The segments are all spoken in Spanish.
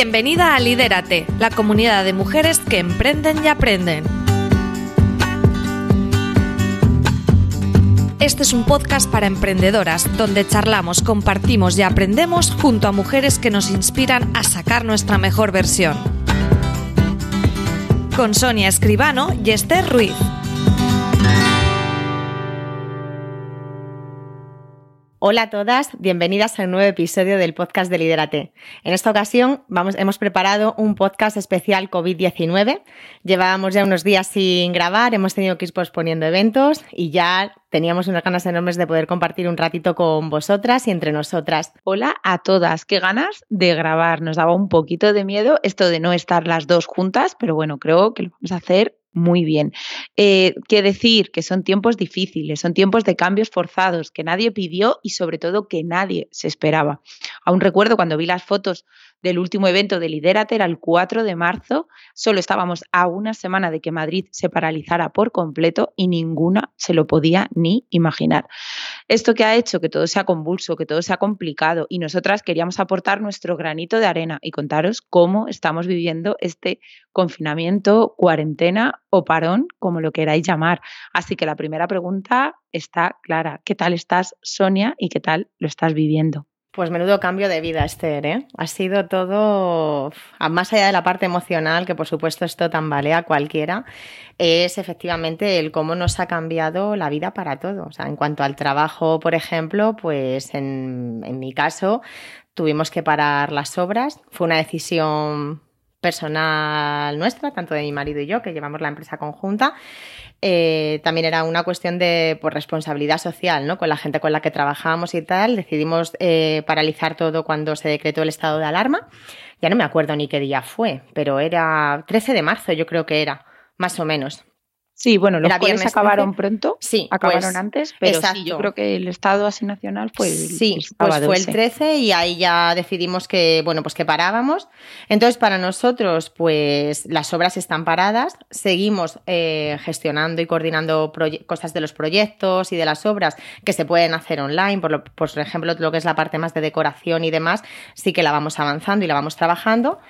Bienvenida a Lidérate, la comunidad de mujeres que emprenden y aprenden. Este es un podcast para emprendedoras donde charlamos, compartimos y aprendemos junto a mujeres que nos inspiran a sacar nuestra mejor versión. Con Sonia Escribano y Esther Ruiz. Hola a todas, bienvenidas a un nuevo episodio del podcast de Liderate. En esta ocasión hemos preparado un podcast especial COVID-19. Llevábamos ya unos días sin grabar, hemos tenido que ir posponiendo eventos y ya teníamos unas ganas enormes de poder compartir un ratito con vosotras y entre nosotras. Hola a todas, qué ganas de grabar. Nos daba un poquito de miedo esto de no estar las dos juntas, pero bueno, creo que lo vamos a hacer muy bien. Eh, ¿Qué decir? Que son tiempos difíciles, son tiempos de cambios forzados que nadie pidió y sobre todo que nadie se esperaba. Aún recuerdo cuando vi las fotos del último evento de Lidérate, era el 4 de marzo, solo estábamos a una semana de que Madrid se paralizara por completo y ninguna se lo podía ni imaginar. Esto que ha hecho que todo sea convulso, que todo sea complicado y nosotras queríamos aportar nuestro granito de arena y contaros cómo estamos viviendo este confinamiento, cuarentena o parón, como lo queráis llamar. Así que la primera pregunta está clara. ¿Qué tal estás, Sonia, y qué tal lo estás viviendo? Pues menudo cambio de vida, Esther, ¿eh? Ha sido todo, más allá de la parte emocional, que por supuesto esto tambalea a cualquiera, es efectivamente el cómo nos ha cambiado la vida para todos. O sea, en cuanto al trabajo, por ejemplo, pues en, en mi caso tuvimos que parar las obras. Fue una decisión personal nuestra, tanto de mi marido y yo, que llevamos la empresa conjunta. Eh, también era una cuestión de pues, responsabilidad social, ¿no? Con la gente con la que trabajábamos y tal. Decidimos eh, paralizar todo cuando se decretó el estado de alarma. Ya no me acuerdo ni qué día fue, pero era 13 de marzo, yo creo que era, más o menos. Sí, bueno, los viernes acabaron pronto, sí, acabaron pues, antes, pero sí, yo creo que el estado así nacional fue el Sí, pues fue el 13 y ahí ya decidimos que, bueno, pues que parábamos. Entonces, para nosotros, pues las obras están paradas, seguimos eh, gestionando y coordinando cosas de los proyectos y de las obras que se pueden hacer online, por, lo, por ejemplo, lo que es la parte más de decoración y demás, sí que la vamos avanzando y la vamos trabajando.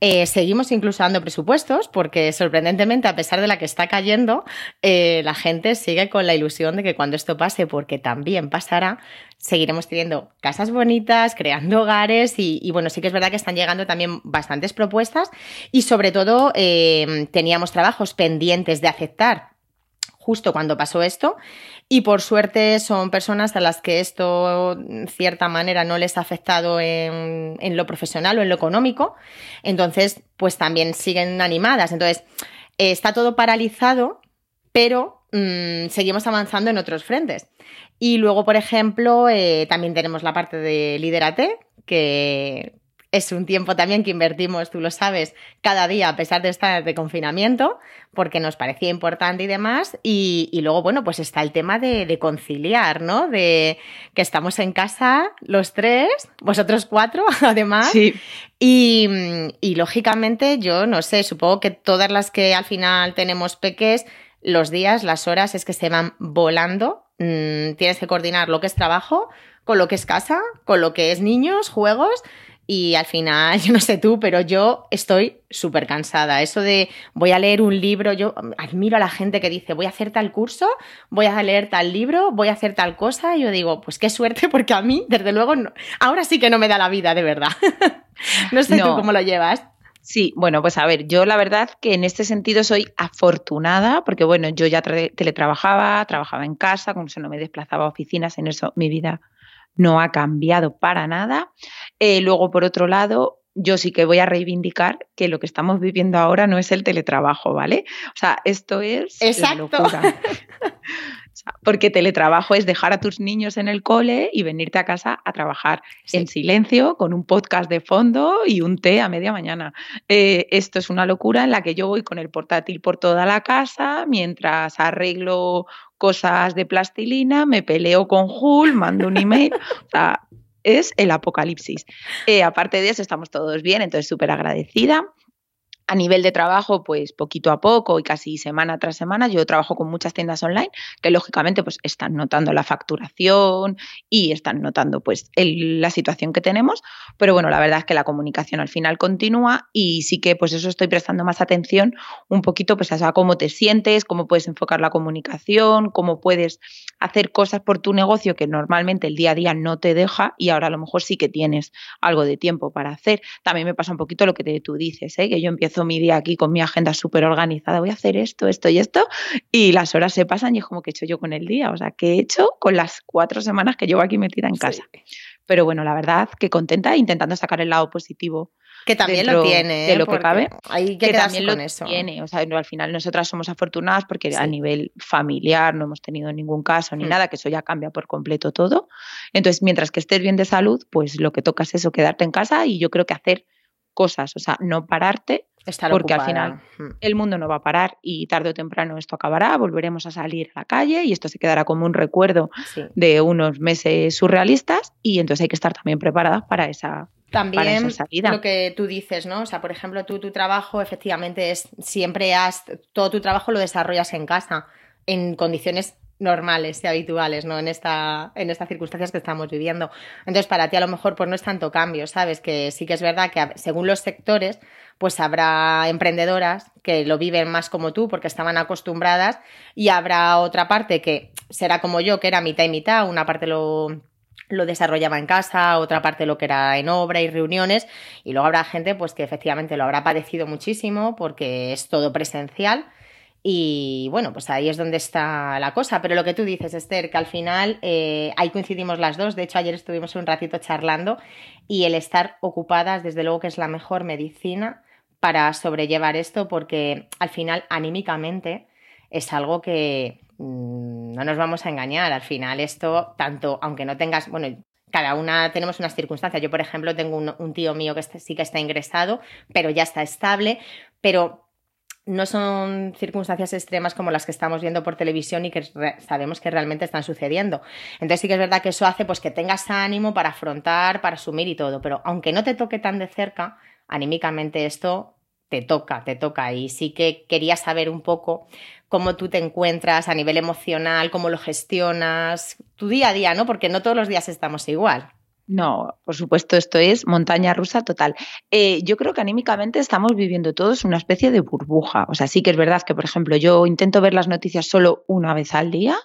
Eh, seguimos incluso dando presupuestos porque sorprendentemente, a pesar de la que está cayendo, eh, la gente sigue con la ilusión de que cuando esto pase, porque también pasará, seguiremos teniendo casas bonitas, creando hogares y, bueno, sí que es verdad que están llegando también bastantes propuestas y sobre todo eh, teníamos trabajos pendientes de aceptar justo cuando pasó esto. Y por suerte son personas a las que esto, en cierta manera, no les ha afectado en, lo profesional o en lo económico. Entonces, pues también siguen animadas. Entonces, eh, está todo paralizado, pero mm, seguimos avanzando en otros frentes. Y luego, por ejemplo, eh, también tenemos la parte de Liderate, que, es un tiempo también que invertimos, tú lo sabes, cada día a pesar de estar de confinamiento, porque nos parecía importante y demás. Y, luego, bueno, pues está el tema de, conciliar, ¿no? De que estamos en casa los tres, vosotros cuatro, además. Sí. Y, y lógicamente, yo no sé, supongo que todas las que al final tenemos peques, los días, las horas es que se van volando. Mm, tienes que coordinar lo que es trabajo con lo que es casa, con lo que es niños, juegos y al final, yo no sé tú, pero yo estoy súper cansada. Eso de voy a leer un libro, yo admiro a la gente que dice voy a hacer tal curso, voy a leer tal libro, voy a hacer tal cosa. Y yo digo, pues qué suerte, porque a mí, desde luego, ahora sí que no me da la vida, de verdad. no sé tú cómo lo llevas. Sí, bueno, pues a ver, yo la verdad que en este sentido soy afortunada, porque bueno, yo ya teletrabajaba, trabajaba en casa, como se no me desplazaba a oficinas, en eso mi vida no ha cambiado para nada. Eh, luego, por otro lado, yo sí que voy a reivindicar que lo que estamos viviendo ahora no es el teletrabajo, ¿vale? O sea, esto es Exacto. la locura. porque teletrabajo es dejar a tus niños en el cole y venirte a casa a trabajar en silencio con un podcast de fondo y un té a media mañana. Eh, esto es una locura en la que yo voy con el portátil por toda la casa mientras arreglo cosas de plastilina, me peleo con Hul, mando un email. o sea, es el apocalipsis. Eh, aparte de eso, estamos todos bien, entonces súper agradecida. A nivel de trabajo, pues poquito a poco y casi semana tras semana, yo trabajo con muchas tiendas online que lógicamente pues están notando la facturación y están notando pues la situación que tenemos, pero bueno, la verdad es que la comunicación al final continúa y sí que pues eso estoy prestando más atención un poquito pues a cómo te sientes, cómo puedes enfocar la comunicación, cómo puedes hacer cosas por tu negocio que normalmente el día a día no te deja y ahora a lo mejor sí que tienes algo de tiempo para hacer. También me pasa un poquito lo que tú dices, ¿eh? que yo empiezo mi día aquí con mi agenda súper organizada, voy a hacer esto, esto y esto, y las horas se pasan y es como que he hecho yo con el día, o sea, ¿qué he hecho con las cuatro semanas que llevo aquí metida en casa? Pero bueno, la verdad que contenta intentando sacar el lado positivo. Que también lo tiene. De lo que cabe. Hay que, también lo eso. tiene. O sea, al final nosotras somos afortunadas porque a nivel familiar no hemos tenido ningún caso ni hmm. nada, que eso ya cambia por completo todo. Entonces, mientras que estés bien de salud, pues lo que toca es eso, quedarte en casa y yo creo que hacer cosas, o sea, no pararte, porque al final hmm. el mundo no va a parar y tarde o temprano esto acabará, volveremos a salir a la calle y esto se quedará como un recuerdo de unos meses surrealistas y entonces hay que estar también preparadas para esa también lo que tú dices, ¿no? O sea, por ejemplo, tú tu trabajo efectivamente es siempre has todo tu trabajo lo desarrollas en casa en condiciones normales y habituales, ¿no? En esta, en estas circunstancias que estamos viviendo. Entonces, para ti a lo mejor pues no es tanto cambio, ¿sabes? Que sí que es verdad que según los sectores, pues habrá emprendedoras que lo viven más como tú porque estaban acostumbradas y habrá otra parte que será como yo, que era mitad y mitad, una parte lo lo desarrollaba en casa, otra parte lo que era en obra y reuniones, y luego habrá gente pues que efectivamente lo habrá padecido muchísimo porque es todo presencial y bueno, pues ahí es donde está la cosa. Pero lo que tú dices, Esther, que al final eh, ahí coincidimos las dos. De hecho, ayer estuvimos un ratito charlando y el estar ocupadas, desde luego que es la mejor medicina para sobrellevar esto, porque al final, anímicamente, es algo que mm, no nos vamos a engañar. Al final, esto, tanto, aunque no tengas, bueno, cada una tenemos unas circunstancias. Yo, por ejemplo, tengo un, un tío mío que sí que está ingresado, pero ya está estable. Pero no son circunstancias extremas como las que estamos viendo por televisión y que sabemos que realmente están sucediendo. Entonces sí que es verdad que eso hace pues que tengas ánimo para afrontar, para asumir y todo, pero aunque no te toque tan de cerca, anímicamente esto te toca, te toca y sí que quería saber un poco cómo tú te encuentras a nivel emocional, cómo lo gestionas, tu día a día, ¿no? Porque no todos los días estamos igual. No, por supuesto, esto es montaña rusa total. Eh, yo creo que anímicamente estamos viviendo todos una especie de burbuja. O sea, sí que es verdad que, por ejemplo, yo intento ver las noticias solo una vez al día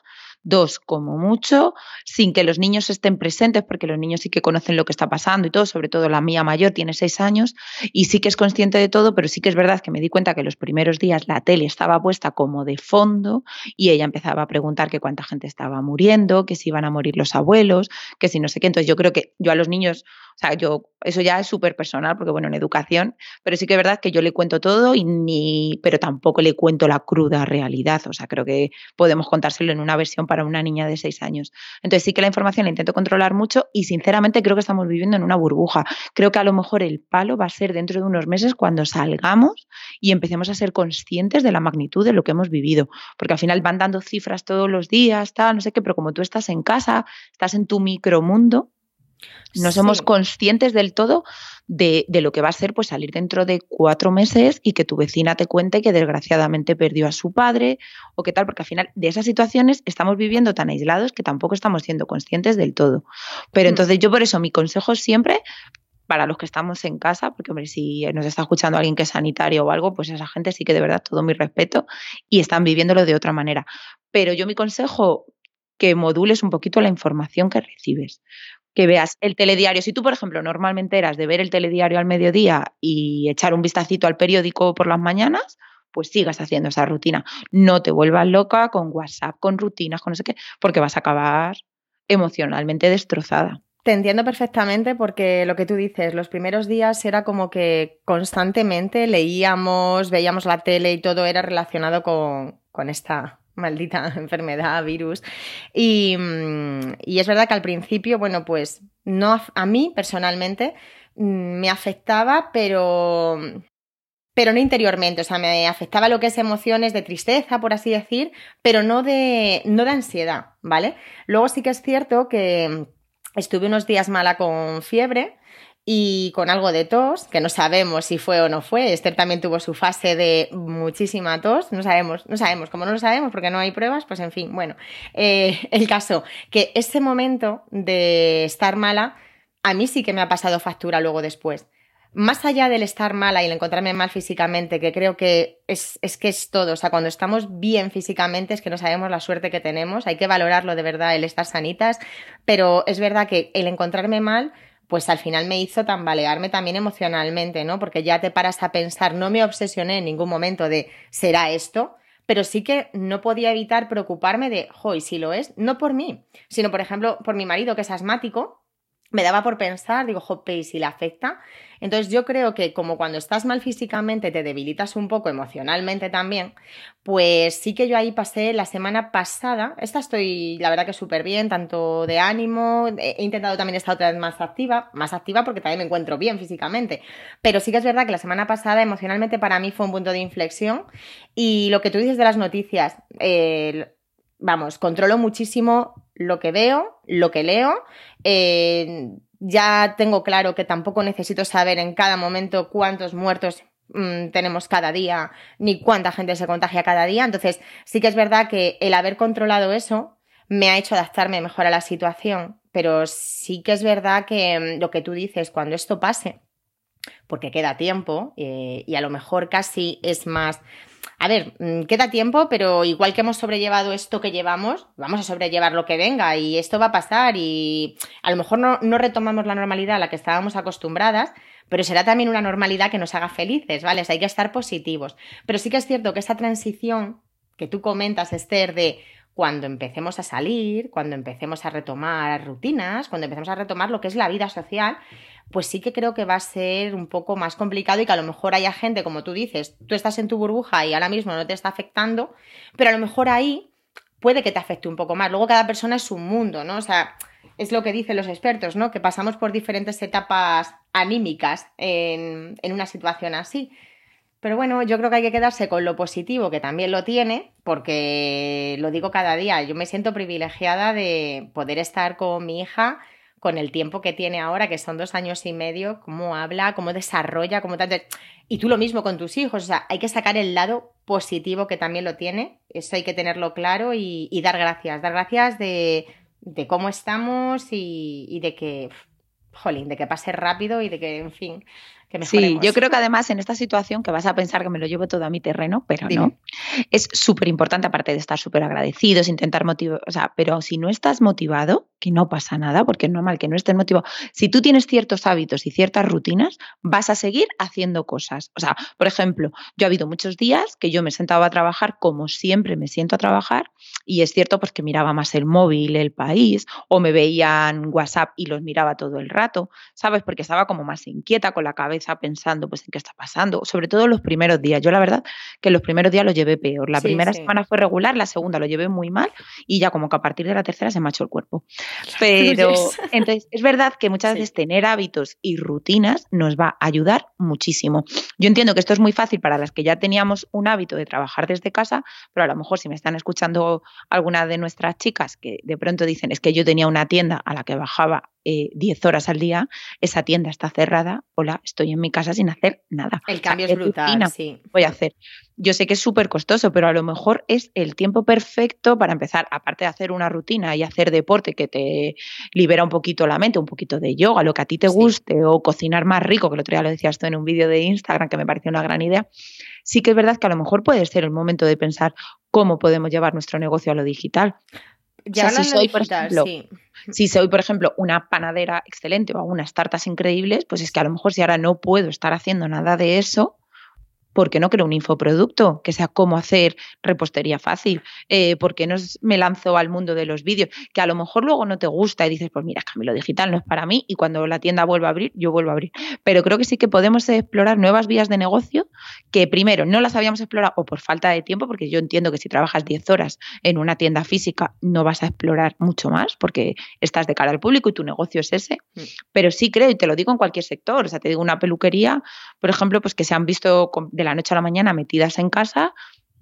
dos como mucho, sin que los niños estén presentes, porque los niños sí que conocen lo que está pasando y todo, sobre todo la mía mayor tiene seis años y sí que es consciente de todo, pero sí que es verdad que me di cuenta que los primeros días la tele estaba puesta como de fondo y ella empezaba a preguntar que cuánta gente estaba muriendo, que si iban a morir los abuelos, que si no sé qué. Entonces yo creo que yo a los niños o sea, yo, eso ya es súper personal, porque bueno, en educación, pero sí que es verdad que yo le cuento todo y ni, pero tampoco le cuento la cruda realidad. O sea, creo que podemos contárselo en una versión para una niña de seis años. Entonces sí que la información la intento controlar mucho y sinceramente creo que estamos viviendo en una burbuja. Creo que a lo mejor el palo va a ser dentro de unos meses cuando salgamos y empecemos a ser conscientes de la magnitud de lo que hemos vivido. Porque al final van dando cifras todos los días, tal, no sé qué, pero como tú estás en casa, estás en tu micromundo, no somos conscientes del todo de, lo que va a ser pues salir dentro de cuatro meses y que tu vecina te cuente que desgraciadamente perdió a su padre o qué tal, porque al final de esas situaciones estamos viviendo tan aislados que tampoco estamos siendo conscientes del todo. Pero mm. entonces yo por eso mi consejo siempre para los que estamos en casa, porque hombre, si nos está escuchando alguien que es sanitario o algo, pues esa gente sí que de verdad todo mi respeto y están viviéndolo de otra manera. Pero yo mi consejo que modules un poquito la información que recibes que veas el telediario. Si tú, por ejemplo, normalmente eras de ver el telediario al mediodía y echar un vistacito al periódico por las mañanas, pues sigas haciendo esa rutina. No te vuelvas loca con WhatsApp, con rutinas, con no sé qué, porque vas a acabar emocionalmente destrozada. Te entiendo perfectamente porque lo que tú dices, los primeros días era como que constantemente leíamos, veíamos la tele y todo era relacionado con, con esta maldita enfermedad, virus. Mm, y, es verdad que al principio, bueno, pues no a mí personalmente mm, me afectaba, pero pero no interiormente, o sea, me afectaba lo que es emociones de tristeza, por así decir, pero no de, no de ansiedad, ¿vale? Luego sí que es cierto que estuve unos días mala con fiebre y con algo de tos, que no sabemos si fue o no fue. Esther también tuvo su fase de muchísima tos, no sabemos, no sabemos, como no lo sabemos porque no hay pruebas, pues en fin, bueno, eh, el caso, que ese momento de estar mala, a mí sí que me ha pasado factura luego después. Más allá del estar mala y el encontrarme mal físicamente, que creo que es, es que es todo, o sea, cuando estamos bien físicamente es que no sabemos la suerte que tenemos, hay que valorarlo de verdad, el estar sanitas, pero es verdad que el encontrarme mal pues al final me hizo tambalearme también emocionalmente, ¿no? Porque ya te paras a pensar, no me obsesioné en ningún momento de ¿será esto? Pero sí que no podía evitar preocuparme de, hoy si lo es, no por mí, sino por ejemplo por mi marido que es asmático, me daba por pensar, digo, jope, ¿y si le afecta? Entonces yo creo que como cuando estás mal físicamente te debilitas un poco emocionalmente también, pues sí que yo ahí pasé la semana pasada, esta estoy la verdad que súper bien, tanto de ánimo, he intentado también estar otra vez más activa, más activa porque también me encuentro bien físicamente, pero sí que es verdad que la semana pasada emocionalmente para mí fue un punto de inflexión y lo que tú dices de las noticias, vamos, controlo muchísimo lo que veo, lo que leo. Eh, ya tengo claro que tampoco necesito saber en cada momento cuántos muertos mm, tenemos cada día, ni cuánta gente se contagia cada día. Entonces, sí que es verdad que el haber controlado eso me ha hecho adaptarme mejor a la situación, pero sí que es verdad que mm, lo que tú dices, cuando esto pase, porque queda tiempo eh, y a lo mejor casi es más a ver, mm, queda tiempo, pero igual que hemos sobrellevado esto que llevamos, vamos a sobrellevar lo que venga y esto va a pasar y a lo mejor no, no retomamos la normalidad a la que estábamos acostumbradas, pero será también una normalidad que nos haga felices, ¿vale? hay que estar positivos. Pero sí que es cierto que esta transición que tú comentas, Esther, de cuando empecemos a salir, cuando empecemos a retomar rutinas, cuando empecemos a retomar lo que es la vida social, pues sí que creo que va a ser un poco más complicado y que a lo mejor haya gente, como tú dices, tú estás en tu burbuja y ahora mismo no te está afectando, pero a lo mejor ahí puede que te afecte un poco más. Luego cada persona es un mundo, ¿no? O sea, es lo que dicen los expertos, ¿no? Que pasamos por diferentes etapas anímicas en, en una situación así. Pero bueno, yo creo que hay que quedarse con lo positivo, que también lo tiene, porque lo digo cada día, yo me siento privilegiada de poder estar con mi hija con el tiempo que tiene ahora, que son dos años y medio, cómo habla, cómo desarrolla, cómo tanto... Y tú lo mismo con tus hijos, o sea, hay que sacar el lado positivo que también lo tiene, eso hay que tenerlo claro y, dar gracias, dar gracias de, cómo estamos y, y de que, jolín, de que pase rápido y de que, en fin, Sí, yo creo que además en esta situación que vas a pensar que me lo llevo todo a mi terreno, pero no. Es súper importante, aparte de estar súper agradecidos, intentar motivar, o sea, pero si no estás motivado, que no pasa nada, porque es normal que no estés motivado. Si tú tienes ciertos hábitos y ciertas rutinas, vas a seguir haciendo cosas. O sea, por ejemplo, yo ha habido muchos días que yo me sentaba a trabajar como siempre me siento a trabajar y es cierto pues que miraba más el móvil, el país, o me veían WhatsApp y los miraba todo el rato, ¿sabes? Porque estaba como más inquieta con la cabeza pensando pues en qué está pasando, sobre todo los primeros días. Yo la verdad que los primeros días los llevé peor. La primera semana fue regular, la segunda lo llevé muy mal y ya como que a partir de la tercera se me ha hecho el cuerpo. Pero entonces es verdad que muchas veces tener hábitos y rutinas nos va a ayudar muchísimo. Yo entiendo que esto es muy fácil para las que ya teníamos un hábito de trabajar desde casa, pero a lo mejor si me están escuchando alguna de nuestras chicas que de pronto dicen es que yo tenía una tienda a la que bajaba 10 eh, horas al día, esa tienda está cerrada, hola, estoy en mi casa sin hacer nada. El cambio es brutal, sí. Voy a hacer. Yo sé que es súper costoso, pero a lo mejor es el tiempo perfecto para empezar, aparte de hacer una rutina y hacer deporte que te libera un poquito la mente, un poquito de yoga, lo que a ti te guste, o cocinar más rico, que el otro día lo decías tú en un vídeo de Instagram que me pareció una gran idea, sí que es verdad que a lo mejor puede ser el momento de pensar cómo podemos llevar nuestro negocio a lo digital. Ya si soy, por ejemplo, si soy, por ejemplo, una panadera excelente o unas tartas increíbles, pues es que a lo mejor si ahora no puedo estar haciendo nada de eso, ¿por qué no creo un infoproducto que sea cómo hacer repostería fácil? Eh, ¿Por qué no me lanzo al mundo de los vídeos? Que a lo mejor luego no te gusta y dices, pues mira, es que lo digital no es para mí y cuando la tienda vuelva a abrir, yo vuelvo a abrir. Pero creo que sí que podemos explorar nuevas vías de negocio que primero no las habíamos explorado o por falta de tiempo, porque yo entiendo que si trabajas 10 horas en una tienda física no vas a explorar mucho más porque estás de cara al público y tu negocio es ese. Mm. Pero sí creo, y te lo digo en cualquier sector, o sea, te digo una peluquería, por ejemplo, pues que se han visto de la noche a la mañana metidas en casa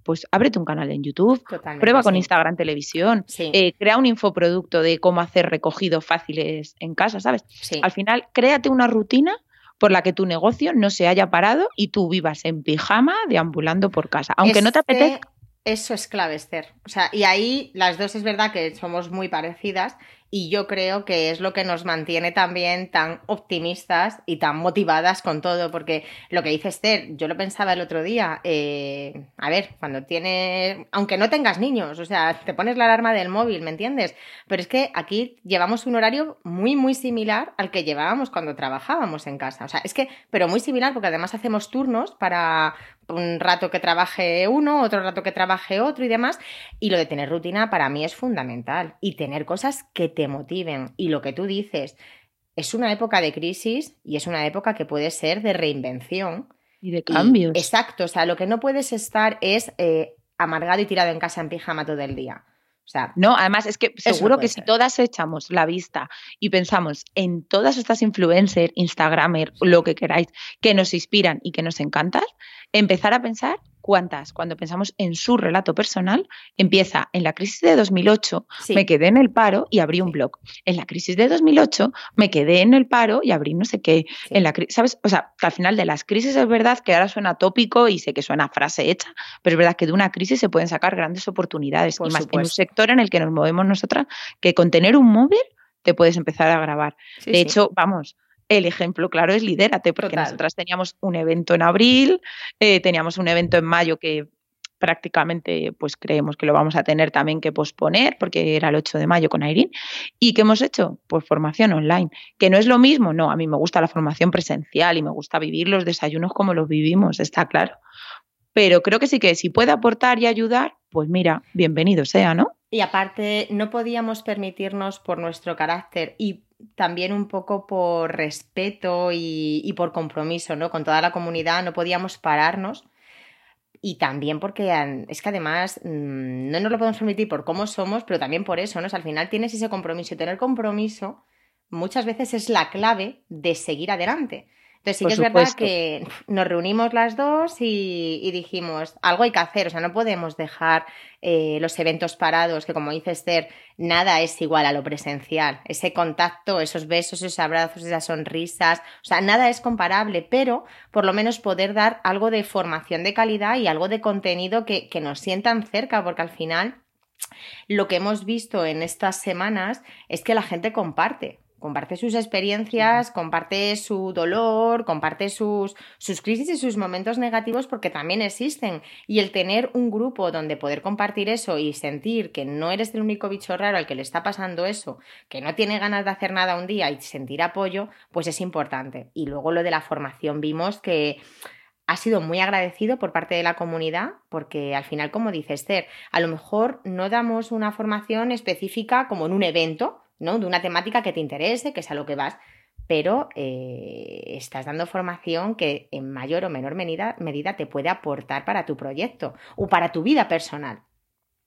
pues ábrete un canal en YouTube, prueba con Instagram Televisión, eh, crea un infoproducto de cómo hacer recogidos fáciles en casa, ¿sabes? Al final, créate una rutina por la que tu negocio no se haya parado y tú vivas en pijama deambulando por casa, aunque no te este apetezca. Eso es clave, Esther. O sea, y ahí las dos es verdad que somos muy parecidas y yo creo que es lo que nos mantiene también tan optimistas y tan motivadas con todo, porque lo que dice Esther, yo lo pensaba el otro día, eh, a ver, cuando tienes, aunque no tengas niños, o sea, te pones la alarma del móvil, ¿me entiendes? Pero es que aquí llevamos un horario muy, muy similar al que llevábamos cuando trabajábamos en casa, o sea, es que, pero muy similar porque además hacemos turnos para, un rato que trabaje uno, otro rato que trabaje otro y demás. Y lo de tener rutina para mí es fundamental. Y tener cosas que te motiven. Y lo que tú dices, es una época de crisis y es una época que puede ser de reinvención. Y de cambios. exacto, o sea, lo que no puedes estar es eh, amargado y tirado en casa en pijama todo el día. O sea, no, además es que seguro que si todas echamos la vista y pensamos en todas estas influencers, Instagramer, lo que queráis, que nos inspiran y que nos encantan, empezar a pensar cuántas, cuando pensamos en su relato personal, empieza en la crisis de 2008, me quedé en el paro y abrí un blog. En la crisis de 2008, me quedé en el paro y abrí no sé qué. En la ¿sabes? O sea, que al final de las crisis es verdad que ahora suena tópico y sé que suena frase hecha, pero es verdad que de una crisis se pueden sacar grandes oportunidades y más en un sector en el que nos movemos nosotras, que con tener un móvil te puedes empezar a grabar. de hecho, vamos, el ejemplo claro es Lidérate, porque nosotras teníamos un evento en abril, eh, teníamos un evento en mayo que prácticamente pues creemos que lo vamos a tener también que posponer porque era el 8 de mayo con Airin. ¿Y qué hemos hecho? Pues formación online. ¿Que no es lo mismo? No, a mí me gusta la formación presencial y me gusta vivir los desayunos como los vivimos, está claro. Pero creo que sí que si puede aportar y ayudar, pues mira, bienvenido sea, ¿no? Y aparte, no podíamos permitirnos por nuestro carácter y también un poco por respeto y, por compromiso ¿no? con toda la comunidad, no podíamos pararnos. Y también porque es que además mm, no nos lo podemos permitir por cómo somos, pero también por eso, ¿no? al final tienes ese compromiso y tener compromiso muchas veces es la clave de seguir adelante. Entonces sí que es verdad que nos reunimos las dos y, dijimos, algo hay que hacer, o sea, no podemos dejar eh, los eventos parados, que como dice Esther, nada es igual a lo presencial. Ese contacto, esos besos, esos abrazos, esas sonrisas, o sea, nada es comparable, pero por lo menos poder dar algo de formación de calidad y algo de contenido que, que nos sientan cerca, porque al final lo que hemos visto en estas semanas es que la gente comparte comparte sus experiencias, comparte su dolor, comparte sus, sus crisis y sus momentos negativos porque también existen. Y el tener un grupo donde poder compartir eso y sentir que no eres el único bicho raro al que le está pasando eso, que no tiene ganas de hacer nada un día y sentir apoyo, pues es importante. Y luego lo de la formación vimos que ha sido muy agradecido por parte de la comunidad porque al final, como dice Esther, a lo mejor no damos una formación específica como en un evento, ¿no? De una temática que te interese, que es a lo que vas, pero eh, estás dando formación que en mayor o menor medida, medida, te puede aportar para tu proyecto o para tu vida personal.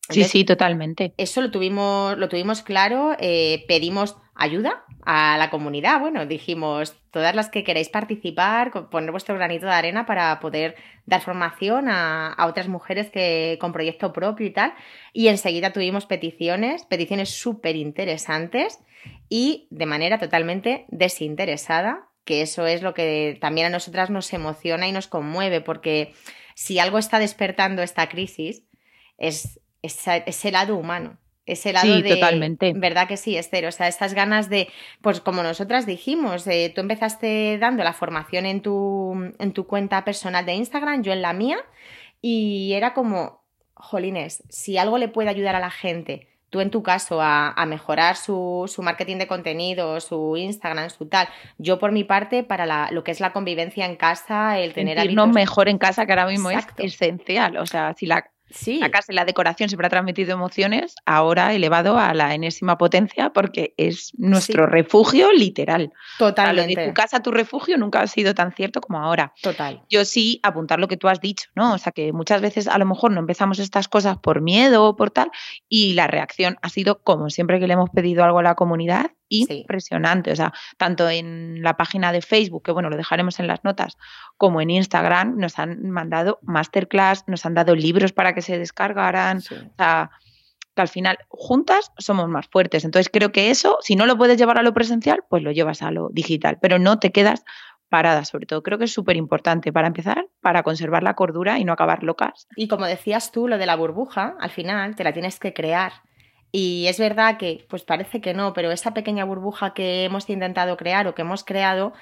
sí, sí, totalmente. Eso lo tuvimos, lo tuvimos claro, eh, pedimos ayuda a la comunidad. Bueno, dijimos, todas las que queréis participar, poner vuestro granito de arena para poder dar formación a, otras mujeres que con proyecto propio y tal. Y enseguida tuvimos peticiones, peticiones súper interesantes y de manera totalmente desinteresada, que eso es lo que también a nosotras nos emociona y nos conmueve, porque si algo está despertando esta crisis es ese lado humano ese lado sí, de, totalmente. ¿Verdad que sí, Esther? O sea, estas ganas de, pues como nosotras dijimos, eh, tú empezaste dando la formación en tu, en tu cuenta personal de Instagram, yo en la mía, y era como, jolines, si algo le puede ayudar a la gente, tú en tu caso, a, a mejorar su, su, marketing de contenido, su Instagram, su tal, yo por mi parte, para la, lo que es la convivencia en casa, el tener Sentirnos mejor en casa, que ahora mismo es esencial. O sea, si la Sí. La casa y la decoración siempre ha transmitido emociones, ahora elevado a la enésima potencia porque es nuestro refugio literal. Totalmente. de tu casa, tu refugio nunca ha sido tan cierto como ahora. Total. Yo sí apuntar lo que tú has dicho, ¿no? O sea que muchas veces a lo mejor no empezamos estas cosas por miedo o por tal y la reacción ha sido como siempre que le hemos pedido algo a la comunidad, impresionante. O sea, tanto en la página de Facebook, que bueno, lo dejaremos en las notas, como en Instagram, nos han mandado masterclass, nos han dado libros para para que se descargaran. O sea, que al final juntas somos más fuertes. Entonces creo que eso, si no lo puedes llevar a lo presencial, pues lo llevas a lo digital, pero no te quedas parada, sobre todo. Creo que es súper importante para empezar, para conservar la cordura y no acabar locas. Y como decías tú, lo de la burbuja, al final te la tienes que crear. Y es verdad que, pues parece que no, pero esa pequeña burbuja que hemos intentado crear o que hemos creado,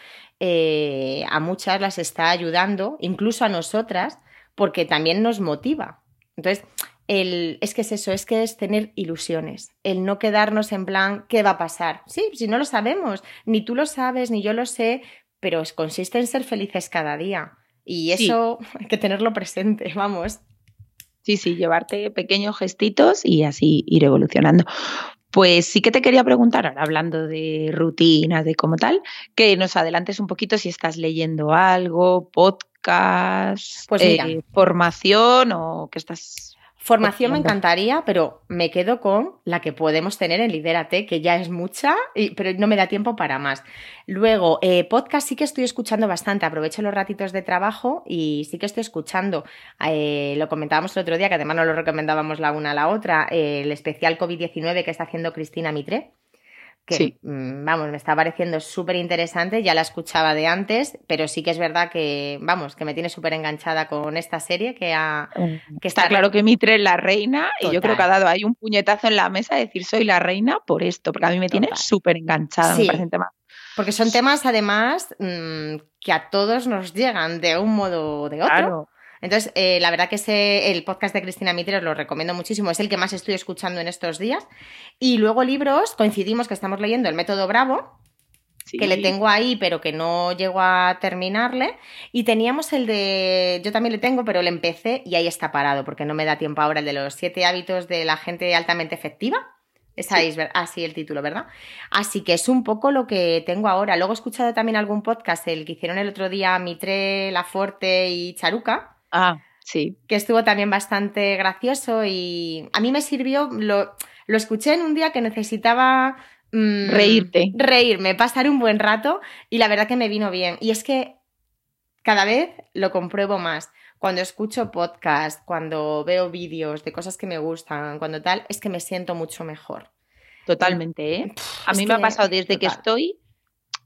eh, a muchas las está ayudando, incluso a nosotras, porque también nos motiva. Entonces, el, es que es eso, es que es tener ilusiones, el no quedarnos en plan, ¿qué va a pasar? Sí, si no lo sabemos, ni tú lo sabes, ni yo lo sé, pero consiste en ser felices cada día. Y eso hay que tenerlo presente, vamos. Sí, sí, llevarte pequeños gestitos y así ir evolucionando. Pues sí que te quería preguntar, ahora hablando de rutinas, de cómo tal, que nos adelantes un poquito si estás leyendo algo, podcast, pues eh, formación o que estás Formación me encantaría, pero me quedo con la que podemos tener en Lidérate, que ya es mucha, pero no me da tiempo para más. Luego, eh, podcast sí que estoy escuchando bastante, aprovecho los ratitos de trabajo y sí que estoy escuchando. Eh, lo comentábamos el otro día, que además no lo recomendábamos la una a la otra, el especial COVID-19 que está haciendo Cristina Mitre que mm, vamos, me está pareciendo súper interesante, ya la escuchaba de antes, pero sí que es verdad que, vamos, que me tiene súper enganchada con esta serie que ha... Mm, que está, claro que Mitre es la reina y yo creo que ha dado ahí un puñetazo en la mesa de decir soy la reina por esto, porque a mí me tiene súper enganchada, me parece tema. Porque son temas además mm, que a todos nos llegan de un modo o de otro. Entonces, eh, la verdad que ese, el podcast de Cristina Mitre os lo recomiendo muchísimo, es el que más estoy escuchando en estos días. Y luego libros, coincidimos que estamos leyendo El Método Bravo, que le tengo ahí, pero que no llego a terminarle. Y teníamos el de, yo también le tengo, pero le empecé y ahí está parado, porque no me da tiempo ahora el de los siete hábitos de la gente altamente efectiva. Es ahí, así el título, ¿verdad? Así que es un poco lo que tengo ahora. Luego he escuchado también algún podcast, el que hicieron el otro día Mitre, Laforte y Charuca, Ah, sí. Que estuvo también bastante gracioso y a mí me sirvió, lo, lo escuché en un día que necesitaba... Mm, Reírte. Reírme, pasar un buen rato y la verdad que me vino bien. Y es que cada vez lo compruebo más. Cuando escucho podcast, cuando veo vídeos de cosas que me gustan, cuando tal, es que me siento mucho mejor. Totalmente, ¿eh? A mí me ha pasado desde que estoy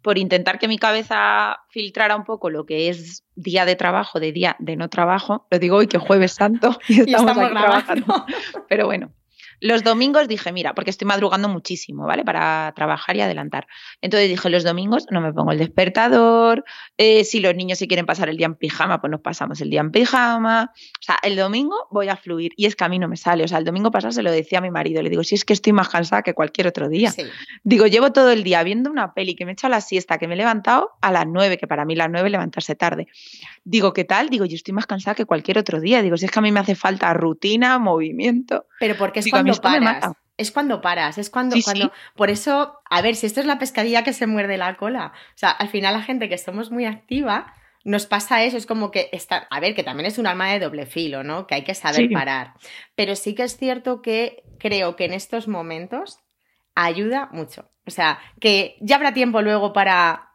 por intentar que mi cabeza filtrara un poco lo que es día de trabajo, de día de no trabajo. Lo digo hoy que jueves santo y estamos, aquí trabajando. Pero bueno, los domingos dije, mira, porque estoy madrugando muchísimo, ¿vale? Para trabajar y adelantar. Entonces dije, los domingos no me pongo el despertador, eh, si los niños se quieren pasar el día en pijama, pues nos pasamos el día en pijama. O sea, el domingo voy a fluir y es que a mí no me sale. O sea, el domingo pasado se lo decía a mi marido, le digo, si es que estoy más cansada que cualquier otro día. Digo, llevo todo el día viendo una peli que me he hecho a la siesta, que me he levantado a las nueve, que para mí las nueve levantarse tarde. Digo, ¿qué tal? Digo, yo estoy más cansada que cualquier otro día. Digo, si es que a mí me hace falta rutina, movimiento. Pero porque es cuando paras. Es cuando paras, es cuando, cuando. Por eso, a ver, si esto es la pescadilla que se muerde la cola. O sea, al final la gente que somos muy activa, nos pasa eso, es como que está, a ver, que también es un alma de doble filo, ¿no? Que hay que saber parar. Pero sí que es cierto que creo que en estos momentos ayuda mucho. O sea, que ya habrá tiempo luego para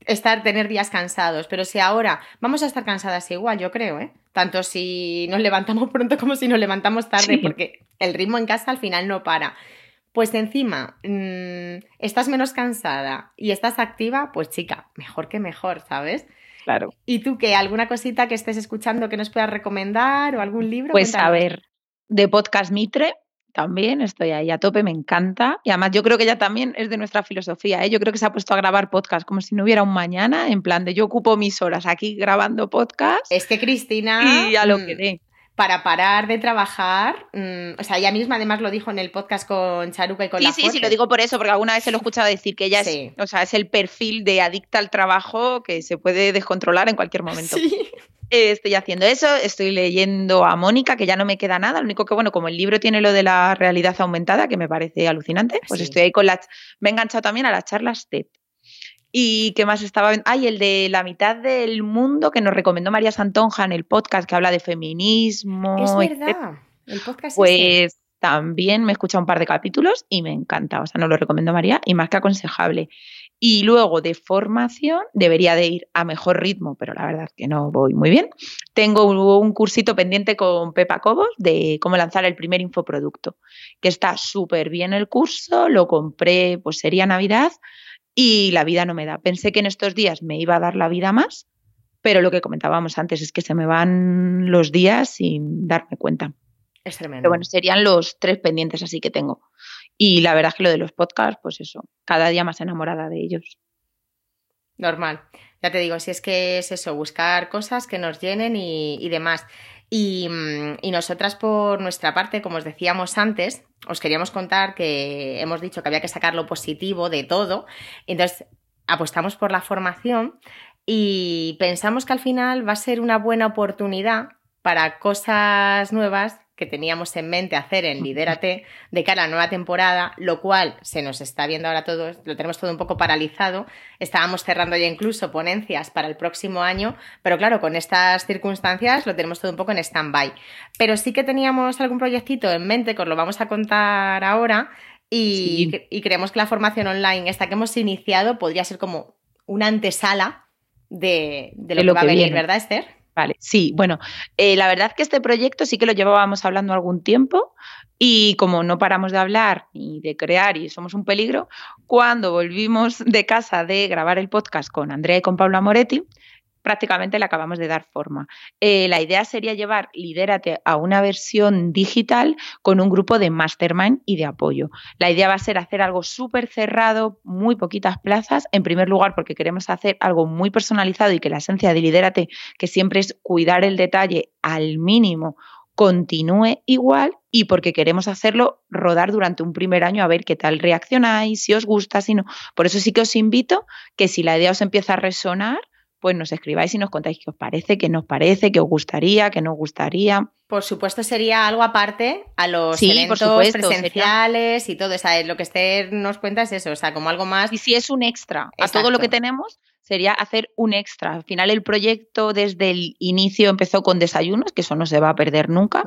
estar, tener días cansados, pero si ahora vamos a estar cansadas igual, yo creo, ¿eh? Tanto si nos levantamos pronto como si nos levantamos tarde, porque el ritmo en casa al final no para. Pues encima, mm, estás menos cansada y estás activa, pues chica, mejor que mejor, ¿sabes? Claro. ¿Y tú qué? ¿Alguna cosita que estés escuchando que nos puedas recomendar o algún libro? Pues a ver, de Podcast Mitre, también estoy ahí a tope, me encanta. Y además yo creo que ella también es de nuestra filosofía. ¿eh? Yo creo que se ha puesto a grabar podcast como si no hubiera un mañana, en plan de yo ocupo mis horas aquí grabando podcast. Es que Cristina... Y a lo mm, que dé. Para parar de trabajar, mm, o sea, ella misma además lo dijo en el podcast con Charuca y con sí, la Sí, sí, lo digo por eso, porque alguna vez se lo he escuchado decir que ella es, o sea, es el perfil de adicta al trabajo que se puede descontrolar en cualquier momento. Sí estoy haciendo eso, estoy leyendo a Mónica, que ya no me queda nada. Lo único que, bueno, como el libro tiene lo de la realidad aumentada, que me parece alucinante, pues estoy ahí con las. Me he enganchado también a las charlas TED. ¿Y qué más estaba? Ay, el de la mitad del mundo que nos recomendó María Santonja en el podcast que habla de feminismo. Es verdad. El podcast Pues también me he escuchado un par de capítulos y me encanta. O sea, no lo recomiendo María y más que aconsejable. Y luego de formación debería de ir a mejor ritmo, pero la verdad es que no voy muy bien. Tengo un cursito pendiente con Pepa Cobos de cómo lanzar el primer infoproducto, que está súper bien el curso, lo compré, pues sería Navidad y la vida no me da. Pensé que en estos días me iba a dar la vida más, pero lo que comentábamos antes es que se me van los días sin darme cuenta. Es tremendo. Pero bueno, serían los tres pendientes así que tengo. Y la verdad es que lo de los podcasts, pues eso, cada día más enamorada de ellos. Normal. Ya te digo, si es que es eso, buscar cosas que nos llenen y, demás. Y, mm, y, nosotras, por nuestra parte, como os decíamos antes, os queríamos contar que hemos dicho que había que sacar lo positivo de todo. Entonces, apostamos por la formación y pensamos que al final va a ser una buena oportunidad para cosas nuevas que teníamos en mente hacer en Lidérate de cara a la nueva temporada, lo cual se nos está viendo ahora todo, lo tenemos todo un poco paralizado. Estábamos cerrando ya incluso ponencias para el próximo año, pero claro, con estas circunstancias lo tenemos todo un poco en stand-by. Pero sí que teníamos algún proyectito en mente que os lo vamos a contar ahora y, y creemos que la formación online, esta que hemos iniciado, podría ser como una antesala de, lo, que va a venir, ¿verdad, Esther? Vale, sí, bueno, eh, la verdad que este proyecto sí que lo llevábamos hablando algún tiempo y como no paramos de hablar y de crear y somos un peligro, cuando volvimos de casa de grabar el podcast con Andrea y con Paula Moretti, prácticamente le acabamos de dar forma. Eh, la idea sería llevar Lidérate a una versión digital con un grupo de mastermind y de apoyo. La idea va a ser hacer algo súper cerrado, muy poquitas plazas, en primer lugar porque queremos hacer algo muy personalizado y que la esencia de Lidérate, que siempre es cuidar el detalle al mínimo, continúe igual y porque queremos hacerlo rodar durante un primer año a ver qué tal reaccionáis, si os gusta, si no. Por eso sí que os invito que si la idea os empieza a resonar, pues nos escribáis y nos contáis qué os parece, qué nos parece, qué os gustaría, qué no os gustaría. Por supuesto, sería algo aparte a los eventos presenciales y todo. O lo que Esther nos cuenta es eso, o sea, como algo más. Y si es un extra a todo lo que tenemos, sería hacer un extra. Al final el proyecto desde el inicio empezó con desayunos, que eso no se va a perder nunca,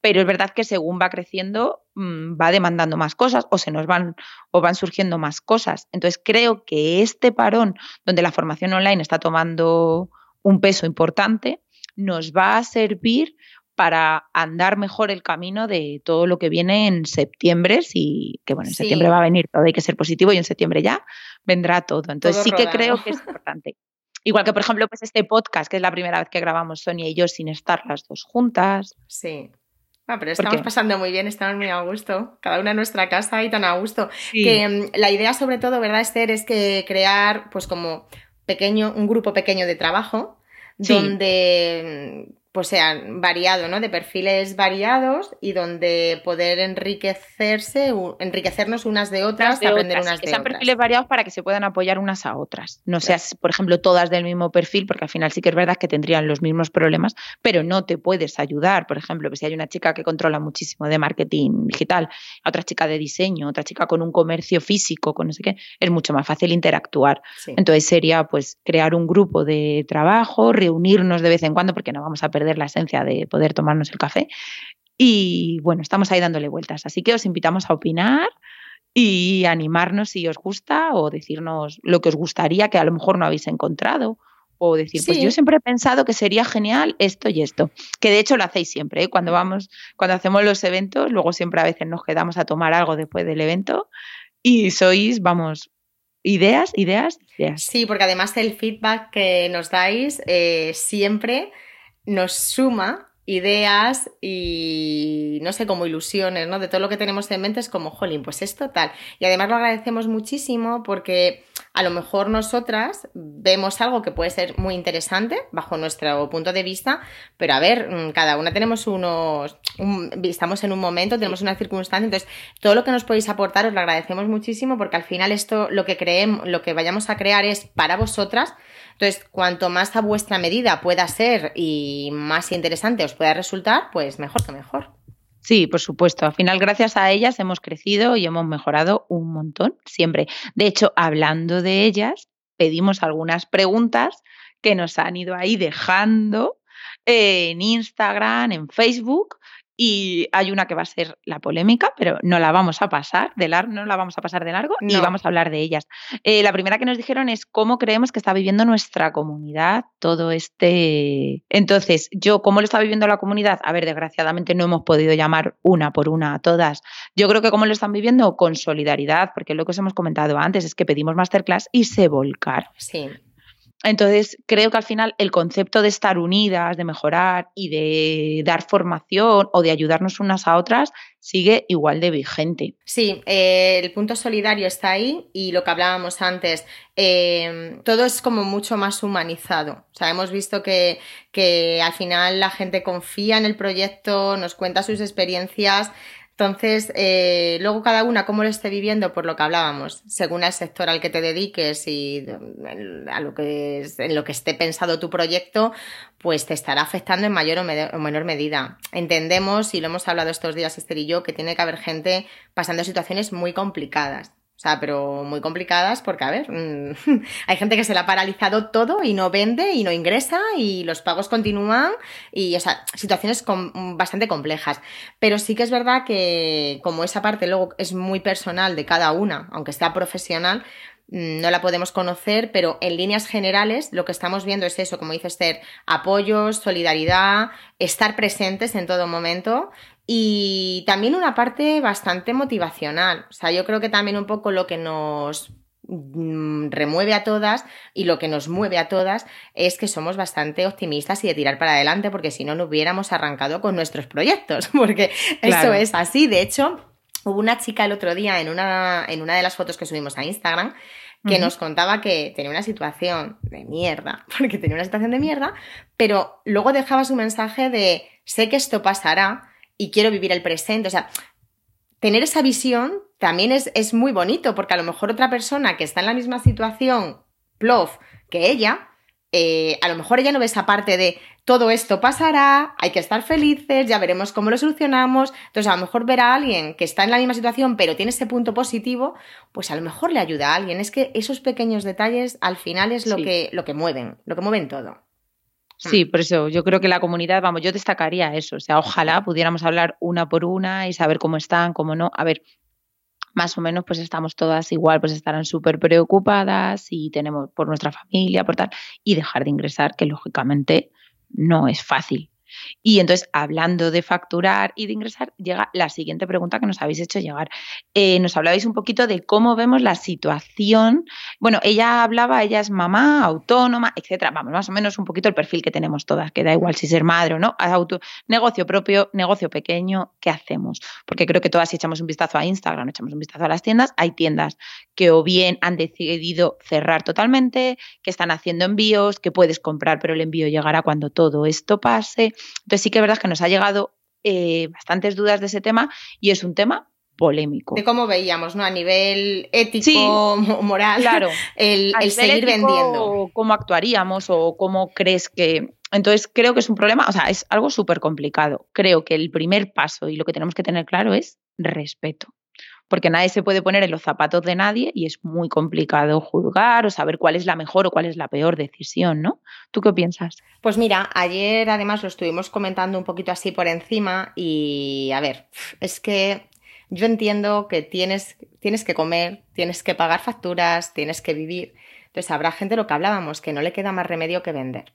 pero es verdad que según va creciendo mm, va demandando más cosas o se nos van o van surgiendo más cosas. Entonces creo que este parón donde la formación online está tomando un peso importante nos va a servir para andar mejor el camino de todo lo que viene en septiembre, y que bueno, en septiembre va a venir todo, hay que ser positivo y en septiembre ya vendrá todo. Entonces sí que creo que es importante. Igual que, por ejemplo, pues este podcast, que es la primera vez que grabamos Sonia y yo sin estar las dos juntas. Sí. Ah, pero estamos pasando muy bien, estamos muy a gusto, cada una en nuestra casa y tan a gusto. Que mm, la idea sobre todo, ¿verdad, Esther? Es que crear pues como pequeño, un grupo pequeño de trabajo donde pues sean variado, ¿no? De perfiles variados y donde poder enriquecerse, enriquecernos unas de otras, aprender unas de que sean perfiles variados para que se puedan apoyar unas a otras. No seas, por ejemplo, todas del mismo perfil, porque al final sí que es verdad que tendrían los mismos problemas, pero no te puedes ayudar. Por ejemplo, que si hay una chica que controla muchísimo de marketing digital, otra chica de diseño, otra chica con un comercio físico, con no sé qué, es mucho más fácil interactuar. Entonces sería pues crear un grupo de trabajo, reunirnos de vez en cuando, porque no vamos a perder la esencia de poder tomarnos el café. Y bueno, estamos ahí dándole vueltas. Así que os invitamos a opinar y animarnos si os gusta o decirnos lo que os gustaría que a lo mejor no habéis encontrado. O decir, pues yo siempre he pensado que sería genial esto y esto. Que de hecho lo hacéis siempre, ¿eh? cuando vamos, cuando hacemos los eventos, luego siempre a veces nos quedamos a tomar algo después del evento y sois, vamos, ideas, ideas, ideas. Sí, porque además el feedback que nos dais eh, siempre nos suma ideas y no sé, como ilusiones, ¿no? De todo lo que tenemos en mente es como, jolín, pues es total. Y además lo agradecemos muchísimo porque a lo mejor nosotras vemos algo que puede ser muy interesante bajo nuestro punto de vista, pero a ver, mm, cada una tenemos unos, estamos en un momento, tenemos una circunstancia, entonces todo lo que nos podéis aportar os lo agradecemos muchísimo porque al final esto, lo que creemos, lo que vayamos a crear es para vosotras, entonces, cuanto más a vuestra medida pueda ser y más interesante os pueda resultar, pues mejor que mejor. Sí, por supuesto. Al final, gracias a ellas hemos crecido y hemos mejorado un montón, siempre. De hecho, hablando de ellas, pedimos algunas preguntas que nos han ido ahí dejando en Instagram, en Facebook, y hay una que va a ser la polémica, pero no la vamos a pasar de largo, no la vamos a pasar de largo y vamos a hablar de ellas. Eh, la primera que nos dijeron es cómo creemos que está viviendo nuestra comunidad todo este. Entonces, yo, ¿cómo lo está viviendo la comunidad? A ver, desgraciadamente no hemos podido llamar una por una a todas. Yo creo que cómo lo están viviendo con solidaridad, porque lo que os hemos comentado antes es que pedimos masterclass y se volcar. Sí. Entonces, creo que al final el concepto de estar unidas, de mejorar y de dar formación o de ayudarnos unas a otras sigue igual de vigente. Sí, eh, el punto solidario está ahí y lo que hablábamos antes, eh, todo es como mucho más humanizado. O sea, hemos visto que, que al final la gente confía en el proyecto, nos cuenta sus experiencias entonces, eh, luego cada una cómo lo esté viviendo, por lo que hablábamos, según el sector al que te dediques y a lo que es, en lo que esté pensado tu proyecto, pues te estará afectando en mayor o, o, menor medida. Entendemos, y lo hemos hablado estos días Esther y yo, que tiene que haber gente pasando situaciones muy complicadas. O sea, pero muy complicadas porque, a ver, mm, hay gente que se le ha paralizado todo y no vende y no ingresa y los pagos continúan y, o sea, situaciones bastante complejas. Pero sí que es verdad que como esa parte luego es muy personal de cada una, aunque sea profesional, mm, no la podemos conocer, pero en líneas generales lo que estamos viendo es eso, como dice Esther, apoyos, solidaridad, estar presentes en todo momento y también una parte bastante motivacional. O sea, yo creo que también un poco lo que nos mm, remueve a todas y lo que nos mueve a todas es que somos bastante optimistas y de tirar para adelante porque si no, no hubiéramos arrancado con nuestros proyectos, porque eso es así. De hecho, hubo una chica el otro día en una, en una de las fotos que subimos a Instagram que nos contaba que tenía una situación de mierda, porque tenía una situación de mierda, pero luego dejaba su mensaje de sé que esto pasará, y quiero vivir el presente. O sea, tener esa visión también es, es muy bonito, porque a lo mejor otra persona que está en la misma situación, plof, que ella, eh, a lo mejor ella no ve esa parte de todo esto pasará, hay que estar felices, ya veremos cómo lo solucionamos. Entonces, a lo mejor ver a alguien que está en la misma situación, pero tiene ese punto positivo, pues a lo mejor le ayuda a alguien. Es que esos pequeños detalles al final es lo, que, lo que mueven, lo que mueven todo. Sí, por eso yo creo que la comunidad, vamos, yo destacaría eso, o sea, ojalá pudiéramos hablar una por una y saber cómo están, cómo no. A ver, más o menos pues estamos todas igual, pues estarán súper preocupadas y tenemos por nuestra familia, por tal, y dejar de ingresar, que lógicamente no es fácil. Y entonces, hablando de facturar y de ingresar, llega la siguiente pregunta que nos habéis hecho llegar. Eh, nos hablabais un poquito de cómo vemos la situación. Bueno, ella hablaba, ella es mamá, autónoma, etcétera. Vamos, más o menos un poquito el perfil que tenemos todas, que da igual si ser madre o no. Auto, negocio propio, negocio pequeño, ¿qué hacemos? Porque creo que todas, si echamos un vistazo a Instagram, echamos un vistazo a las tiendas, hay tiendas que o bien han decidido cerrar totalmente, que están haciendo envíos, que puedes comprar, pero el envío llegará cuando todo esto pase. Entonces sí que es verdad que nos ha llegado eh, bastantes dudas de ese tema y es un tema polémico. De cómo veíamos, ¿no? A nivel ético, moral, claro. el, seguir vendiendo. Cómo actuaríamos o cómo crees que... Entonces creo que es un problema, o sea, es algo súper complicado. Creo que el primer paso y lo que tenemos que tener claro es respeto porque nadie se puede poner en los zapatos de nadie y es muy complicado juzgar o saber cuál es la mejor o cuál es la peor decisión, ¿no? ¿Tú qué piensas? Pues mira, ayer además lo estuvimos comentando un poquito así por encima y a ver, es que yo entiendo que tienes, tienes que comer, tienes que pagar facturas, tienes que vivir. Entonces habrá gente lo que hablábamos, que no le queda más remedio que vender.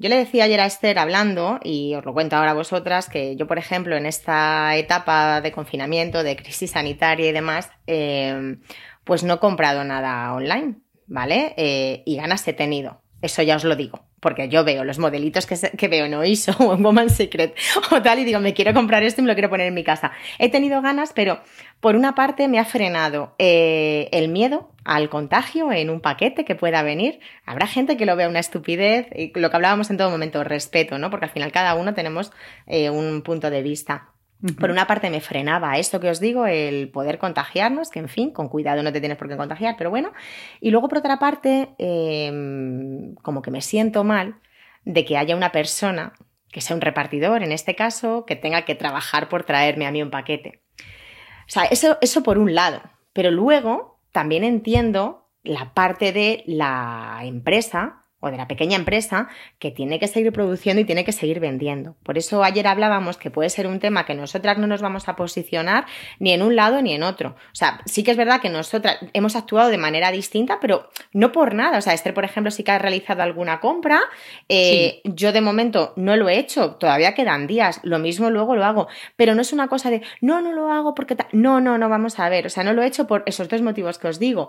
Yo le decía ayer a Esther hablando, y os lo cuento ahora a vosotras, que yo, por ejemplo, en esta etapa de confinamiento, de crisis sanitaria y demás, eh, pues no he comprado nada online, ¿vale? Eh, y ganas he tenido. Eso ya os lo digo, porque yo veo los modelitos que, veo en Oiso o en Woman Secret o tal y digo, me quiero comprar esto y me lo quiero poner en mi casa. He tenido ganas, pero por una parte me ha frenado eh, el miedo al contagio en un paquete que pueda venir. Habrá gente que lo vea una estupidez y lo que hablábamos en todo momento, respeto, ¿no? Porque al final cada uno tenemos eh, un punto de vista. Por una parte me frenaba esto que os digo, el poder contagiarnos, que en fin, con cuidado no te tienes por qué contagiar, pero bueno. Y luego por otra parte, em, como que me siento mal de que haya una persona, que sea un repartidor en este caso, que tenga que trabajar por traerme a mí un paquete. O sea, eso, eso por un lado. Pero luego también entiendo la parte de la empresa o de la pequeña empresa que tiene que seguir produciendo y tiene que seguir vendiendo. Por eso ayer hablábamos que puede ser un tema que nosotras no nos vamos a posicionar ni en un lado ni en otro. O sea, sí que es verdad que nosotras hemos actuado de manera distinta, pero no por nada. O sea, Esther, por ejemplo, sí que ha realizado alguna compra. Eh, yo de momento no lo he hecho, todavía quedan días. Lo mismo luego lo hago. Pero no es una cosa de, no, no lo hago porque... No, no, no, vamos a ver. O sea, no lo he hecho por esos dos motivos que os digo.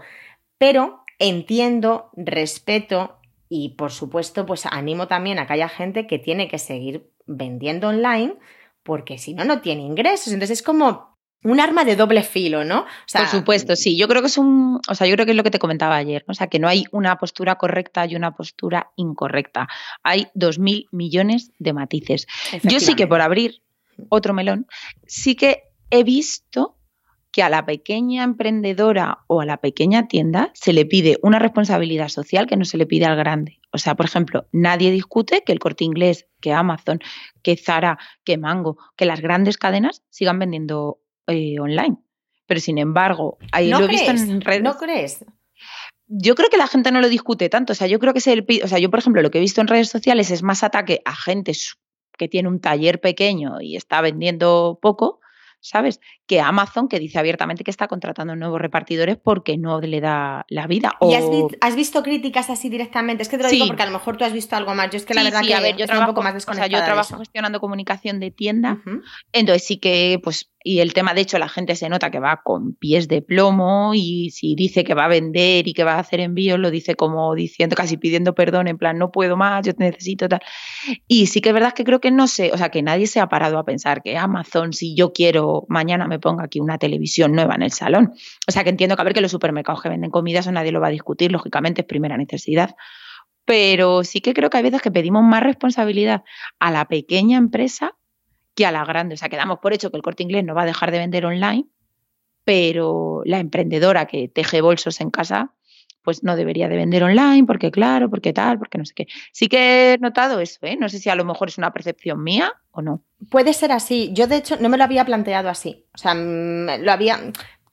Pero entiendo, respeto y por supuesto, pues animo también a que haya gente que tiene que seguir vendiendo online porque si no, no tiene ingresos. Entonces es como un arma de doble filo, ¿no? por supuesto, sí. Yo creo que es un, o sea, yo creo que es lo que te comentaba ayer, o sea, que no hay una postura correcta y una postura incorrecta. Hay dos mil millones de matices. Yo sí que por abrir otro melón, sí que he visto que a la pequeña emprendedora o a la pequeña tienda se le pide una responsabilidad social que no se le pide al grande. O sea, por ejemplo, nadie discute que el corte inglés, que Amazon, que Zara, que Mango, que las grandes cadenas sigan vendiendo eh, online. Pero sin embargo, ahí lo he visto en redes. ¿No crees? Yo creo que la gente no lo discute tanto. O sea, yo creo que se o sea, yo, por ejemplo, lo que he visto en redes sociales es más ataque a gente que tiene un taller pequeño y está vendiendo poco ¿sabes? Que Amazon, que dice abiertamente que está contratando nuevos repartidores porque no le da la vida. ¿Y has, visto críticas así directamente? Es que te lo digo porque a lo mejor tú has visto algo más. Yo es que la verdad que a ver, yo trabajo, un poco más desconectada. O sea, yo trabajo gestionando comunicación de tienda, entonces sí que pues y el tema, de hecho, la gente se nota que va con pies de plomo y si dice que va a vender y que va a hacer envíos, lo dice como diciendo, casi pidiendo perdón, en plan, no puedo más, yo te necesito tal. Y sí que es verdad que creo que no sé, o sea, que nadie se ha parado a pensar que Amazon, si yo quiero, mañana me ponga aquí una televisión nueva en el salón. O sea, que entiendo que a ver que los supermercados que venden comida, eso nadie lo va a discutir, lógicamente es primera necesidad. Pero sí que creo que hay veces que pedimos más responsabilidad a la pequeña empresa a la grande. O sea, quedamos por hecho que el corte inglés no va a dejar de vender online, pero la emprendedora que teje bolsos en casa, pues no debería de vender online, porque claro, porque tal, porque no sé qué. Sí que he notado eso, ¿eh? No sé si a lo mejor es una percepción mía o no. Puede ser así. Yo, de hecho, no me lo había planteado así. O sea, lo había.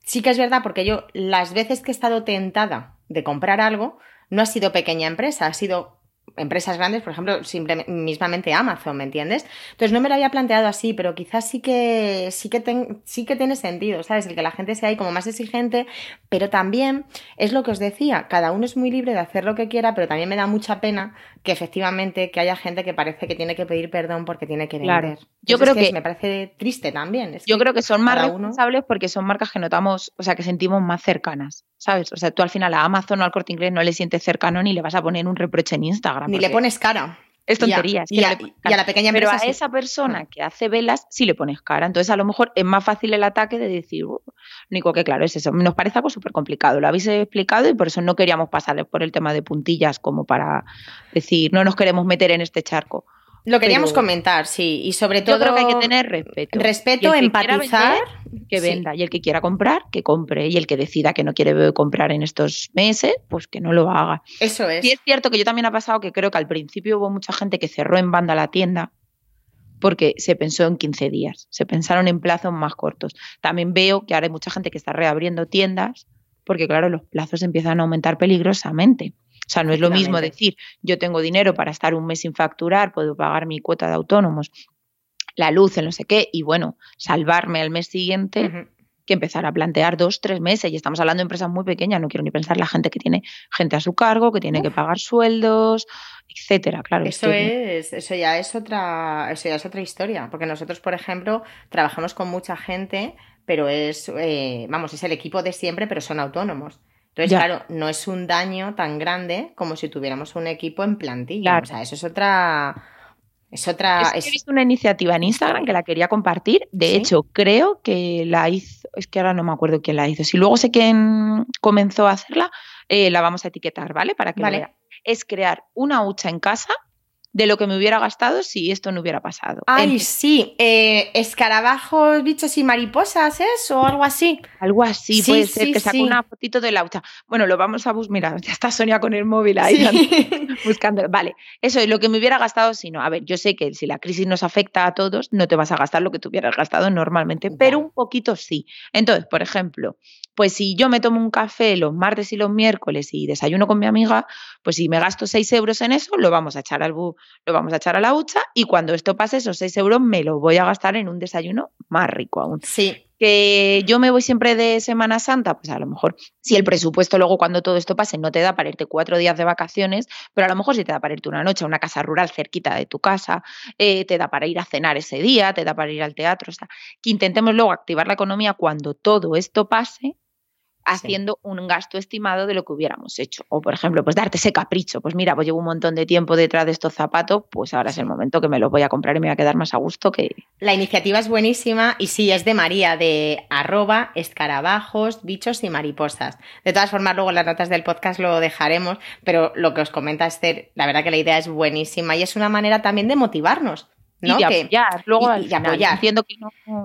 Sí que es verdad, porque yo, las veces que he estado tentada de comprar algo, no ha sido pequeña empresa, ha sido empresas grandes, por ejemplo, mismamente Amazon, ¿me entiendes? Entonces no me lo había planteado así, pero quizás sí que sí que sí que tiene sentido, ¿sabes? El que la gente sea ahí como más exigente, pero también es lo que os decía, cada uno es muy libre de hacer lo que quiera, pero también me da mucha pena que efectivamente que haya gente que parece que tiene que pedir perdón porque tiene que vender. Yo creo que, me parece triste también. yo creo que son más responsables porque son marcas que notamos, o sea, que sentimos más cercanas, ¿sabes? O sea, tú al final a Amazon o al Corte Inglés no le sientes cercano ni le vas a poner un reproche en Instagram. Ni le pones cara. Es tontería. y, a, la pequeña Pero a esa persona que hace velas sí le pones cara. Entonces, a lo mejor es más fácil el ataque de decir, único que claro, es eso. Nos parece algo súper complicado. Lo habéis explicado y por eso no queríamos pasarle por el tema de puntillas como para decir, no nos queremos meter en este charco. Lo queríamos comentar, sí, y sobre todo. Yo creo que hay que tener respeto. Respeto, empatizar. que venda, y el que quiera comprar, que compre, y el que decida que no quiere comprar en estos meses, pues que no lo haga. Eso es. Y es cierto que yo también ha pasado que creo que al principio hubo mucha gente que cerró en banda la tienda porque se pensó en 15 días, se pensaron en plazos más cortos. También veo que ahora hay mucha gente que está reabriendo tiendas porque, claro, los plazos empiezan a aumentar peligrosamente. O sea, no es lo mismo decir, yo tengo dinero para estar un mes sin facturar, puedo pagar mi cuota de autónomos, la luz, el no sé qué, y bueno, salvarme al mes siguiente. que empezar a plantear dos, tres meses. Y estamos hablando de empresas muy pequeñas, no quiero ni pensar la gente que tiene gente a su cargo, que tiene que pagar sueldos, etcétera, claro. Eso es, eso ya es otra, eso ya es otra historia. Porque nosotros, por ejemplo, trabajamos con mucha gente, pero es, eh, vamos, es el equipo de siempre, pero son autónomos. Entonces, claro, no es un daño tan grande como si tuviéramos un equipo en plantilla. O sea, eso es otra. Es otra. He visto una iniciativa en Instagram que la quería compartir. De hecho, creo que la hizo. Es que ahora no me acuerdo quién la hizo. Si luego sé quién comenzó a hacerla, eh, la vamos a etiquetar, ¿vale? Para que vale. Es crear una hucha en casa de lo que me hubiera gastado si esto no hubiera pasado. Ay, sí, eh, escarabajos, bichos y mariposas, ¿es? O algo así. Algo así, puede ser, que saque una fotito de la hucha. Bueno, lo vamos a buscar, mira, ya está Sonia con el móvil ahí buscando. Vale, eso es lo que me hubiera gastado si no. A ver, yo sé que si la crisis nos afecta a todos, no te vas a gastar lo que tú hubieras gastado normalmente, pero un poquito sí. Entonces, por ejemplo, Pues si yo me tomo un café los martes y los miércoles y desayuno con mi amiga, pues si me gasto 6 euros en eso, lo vamos a echar al lo vamos a echar a la hucha y cuando esto pase, esos 6 euros me los voy a gastar en un desayuno más rico aún. Sí que yo me voy siempre de Semana Santa, pues a lo mejor si el presupuesto luego cuando todo esto pase no te da para irte cuatro días de vacaciones, pero a lo mejor sí te da para irte una noche a una casa rural cerquita de tu casa, eh, te da para ir a cenar ese día, te da para ir al teatro, o sea, que intentemos luego activar la economía cuando todo esto pase haciendo un gasto estimado de lo que hubiéramos hecho. O, por ejemplo, pues darte ese capricho. Pues mira, pues llevo un montón de tiempo detrás de estos zapatos, pues ahora es el momento que me los voy a comprar y me voy a quedar más a gusto que... La iniciativa es buenísima y sí, es de María, de arroba, escarabajos, bichos y mariposas. De todas formas, luego en las notas del podcast lo dejaremos, pero lo que os comenta Esther, la verdad que la idea es buenísima y es una manera también de motivarnos y de apoyar. Luego, y, entiendo que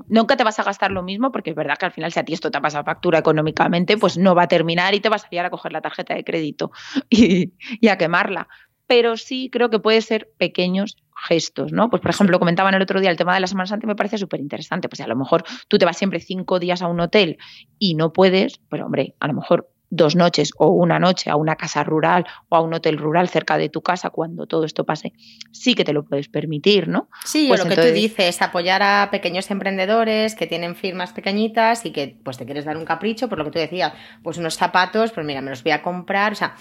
nunca te vas a gastar lo mismo, porque es verdad que al final, si a ti esto te ha pasado factura económicamente, pues no va a terminar y te vas a ir a coger la tarjeta de crédito y, a quemarla. Pero sí creo que puede ser pequeños gestos, ¿no? Pues, por ejemplo, comentaban el otro día el tema de la Semana Santa y me parece súper interesante. Pues a lo mejor tú te vas siempre cinco días a un hotel y no puedes, pero hombre, a lo mejor dos noches o una noche a una casa rural o a un hotel rural cerca de tu casa cuando todo esto pase, sí que te lo puedes permitir, ¿no? Sí, pues lo que tú dices, apoyar a pequeños emprendedores que tienen firmas pequeñitas y que pues te quieres dar un capricho, por lo que tú decías, pues unos zapatos, pues mira, me los voy a comprar, o sea,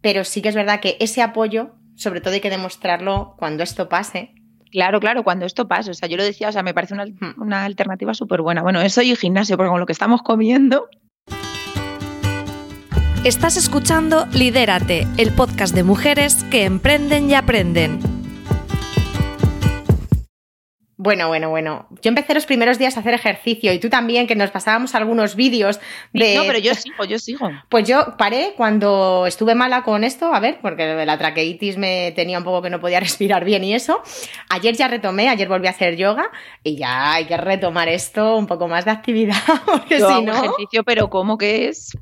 pero sí que es verdad que ese apoyo, sobre todo hay que demostrarlo cuando esto pase, Claro, claro, cuando esto pase. O sea, yo lo decía, o sea, me parece una, una alternativa súper buena. Bueno, eso y gimnasio, porque con lo que estamos comiendo, Estás escuchando Lidérate, el podcast de mujeres que emprenden y aprenden. Bueno, bueno, bueno. Yo empecé los primeros días a hacer ejercicio y tú también, que nos pasábamos algunos vídeos de... No, pero yo sigo, yo sigo. Pues yo paré cuando estuve mala con esto, a ver, porque la traqueitis me tenía un poco que no podía respirar bien y eso. Ayer ya retomé, ayer volví a hacer yoga y ya hay que retomar esto, un poco más de actividad, porque si no... ejercicio, pero ¿cómo que es?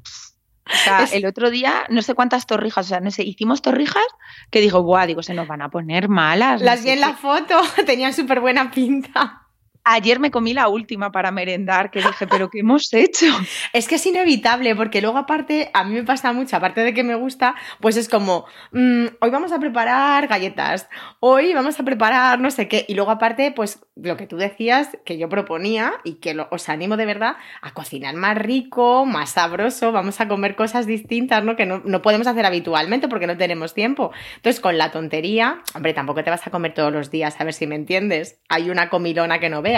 O sea, el otro día, no sé cuántas torrijas, o sea, no sé, hicimos torrijas que digo, buah, digo, se nos van a poner malas. Las vi en la foto, tenían súper buena pinta. Ayer me comí la última para merendar, que dije, pero ¿qué hemos hecho? Es que es inevitable, porque luego aparte, a mí me pasa mucho, aparte de que me gusta, pues es como, mm, hoy vamos a preparar galletas, hoy vamos a preparar no sé qué, y luego aparte, pues lo que tú decías, que yo proponía y que os animo de verdad a cocinar más rico, más sabroso, vamos a comer cosas distintas, ¿no? Que no, no podemos hacer habitualmente porque no tenemos tiempo. Entonces, con la tontería, hombre, tampoco te vas a comer todos los días, a ver si me entiendes. Hay una comilona que no veas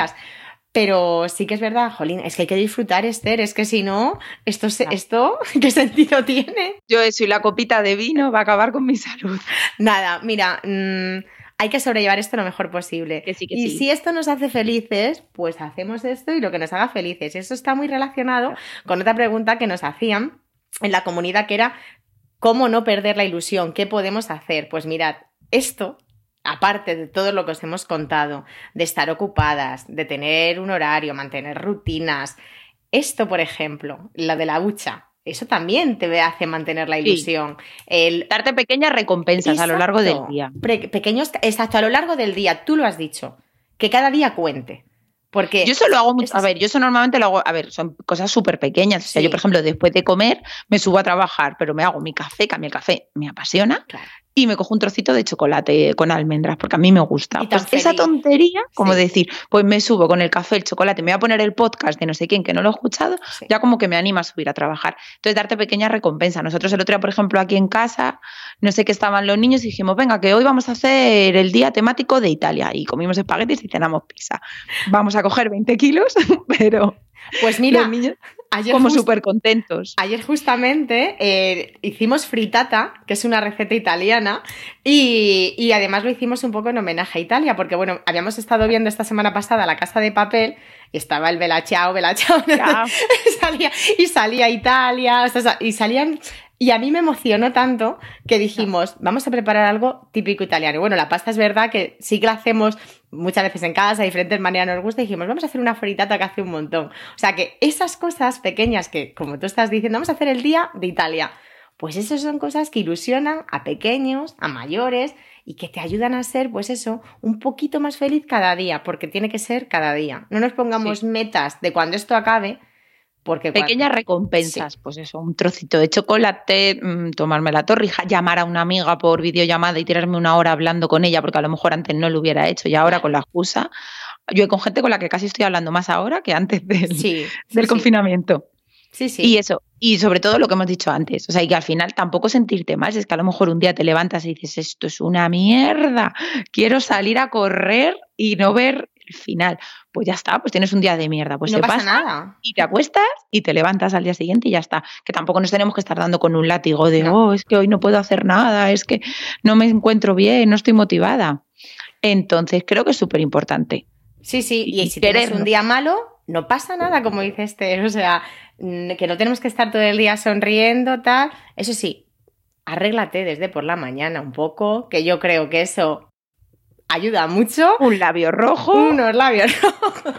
pero sí que es verdad, Jolín, es que hay que disfrutar, Esther, es que si no, esto, esto ¿qué sentido tiene? Yo soy la copita de vino, va a acabar con mi salud. Nada, mira, mm, hay que sobrellevar esto lo mejor posible. y si esto nos hace felices, pues hacemos esto y lo que nos haga felices. Eso está muy relacionado con otra pregunta que nos hacían en la comunidad que era, ¿cómo no perder la ilusión? ¿Qué podemos hacer? Pues mirad, esto aparte de todo lo que os hemos contado, de estar ocupadas, de tener un horario, mantener rutinas, esto, por ejemplo, la de la hucha, eso también te hace mantener la ilusión. El... Darte pequeñas recompensas a lo largo del día. pequeños, exacto, a lo largo del día, tú lo has dicho, que cada día cuente. Porque yo eso lo hago mucho. A ver, yo eso normalmente lo hago. A ver, son cosas súper pequeñas. O sea, yo, por ejemplo, después de comer, me subo a trabajar, pero me hago mi café, que a mí el café me apasiona. Claro y me cojo un trocito de chocolate con almendras, porque a mí me gusta. Pues esa tontería, como decir, pues me subo con el café, el chocolate, me voy a poner el podcast de no sé quién que no lo he escuchado, ya como que me anima a subir a trabajar. Entonces, darte pequeñas recompensas. Nosotros el otro día, por ejemplo, aquí en casa, no sé qué estaban los niños y dijimos, venga, que hoy vamos a hacer el día temático de Italia. Y comimos espaguetis y cenamos pizza. Vamos a coger 20 kilos, pero... Pues mira, Ayer como súper contentos. Ayer justamente eh, hicimos fritata, que es una receta italiana, y, además lo hicimos un poco en homenaje a Italia, porque bueno, habíamos estado viendo esta semana pasada La Casa de Papel, y estaba el Bella Ciao, Bella Ciao, y salía Italia, y salían y a mí me emocionó tanto que dijimos, vamos a preparar algo típico italiano. bueno, la pasta es verdad que sí que la hacemos muchas veces en casa, de diferentes maneras nos gusta, y dijimos, vamos a hacer una fritata que hace un montón. O sea que esas cosas pequeñas que, como tú estás diciendo, vamos a hacer el día de Italia. Pues esas son cosas que ilusionan a pequeños, a mayores y que te ayudan a ser, pues eso, un poquito más feliz cada día, porque tiene que ser cada día. No nos pongamos metas de cuando esto acabe, Porque Pequeñas recompensas, pues eso, un trocito de chocolate, mm, tomarme la torrija, llamar a una amiga por videollamada y tirarme una hora hablando con ella, porque a lo mejor antes no lo hubiera hecho y ahora con la excusa. Yo con gente con la que casi estoy hablando más ahora que antes del, del confinamiento. Sí, sí. Y eso, y sobre todo lo que hemos dicho antes, o sea, y que al final tampoco sentirte mal, es que a lo mejor un día te levantas y dices, esto es una mierda, quiero salir a correr y no ver final. Pues ya está, pues tienes un día de mierda, pues no pasa, nada. Y te acuestas y te levantas al día siguiente y ya está. Que tampoco nos tenemos que estar dando con un látigo de, oh, es que hoy no puedo hacer nada, es que no me encuentro bien, no estoy motivada. Entonces creo que es súper importante. Sí, sí, y, si tienes un día malo, no pasa nada, como dice este, o sea, que no tenemos que estar todo el día sonriendo, tal. Eso sí, arréglate desde por la mañana un poco, que yo creo que eso ayuda mucho. Un labio rojo. Unos labios rojos.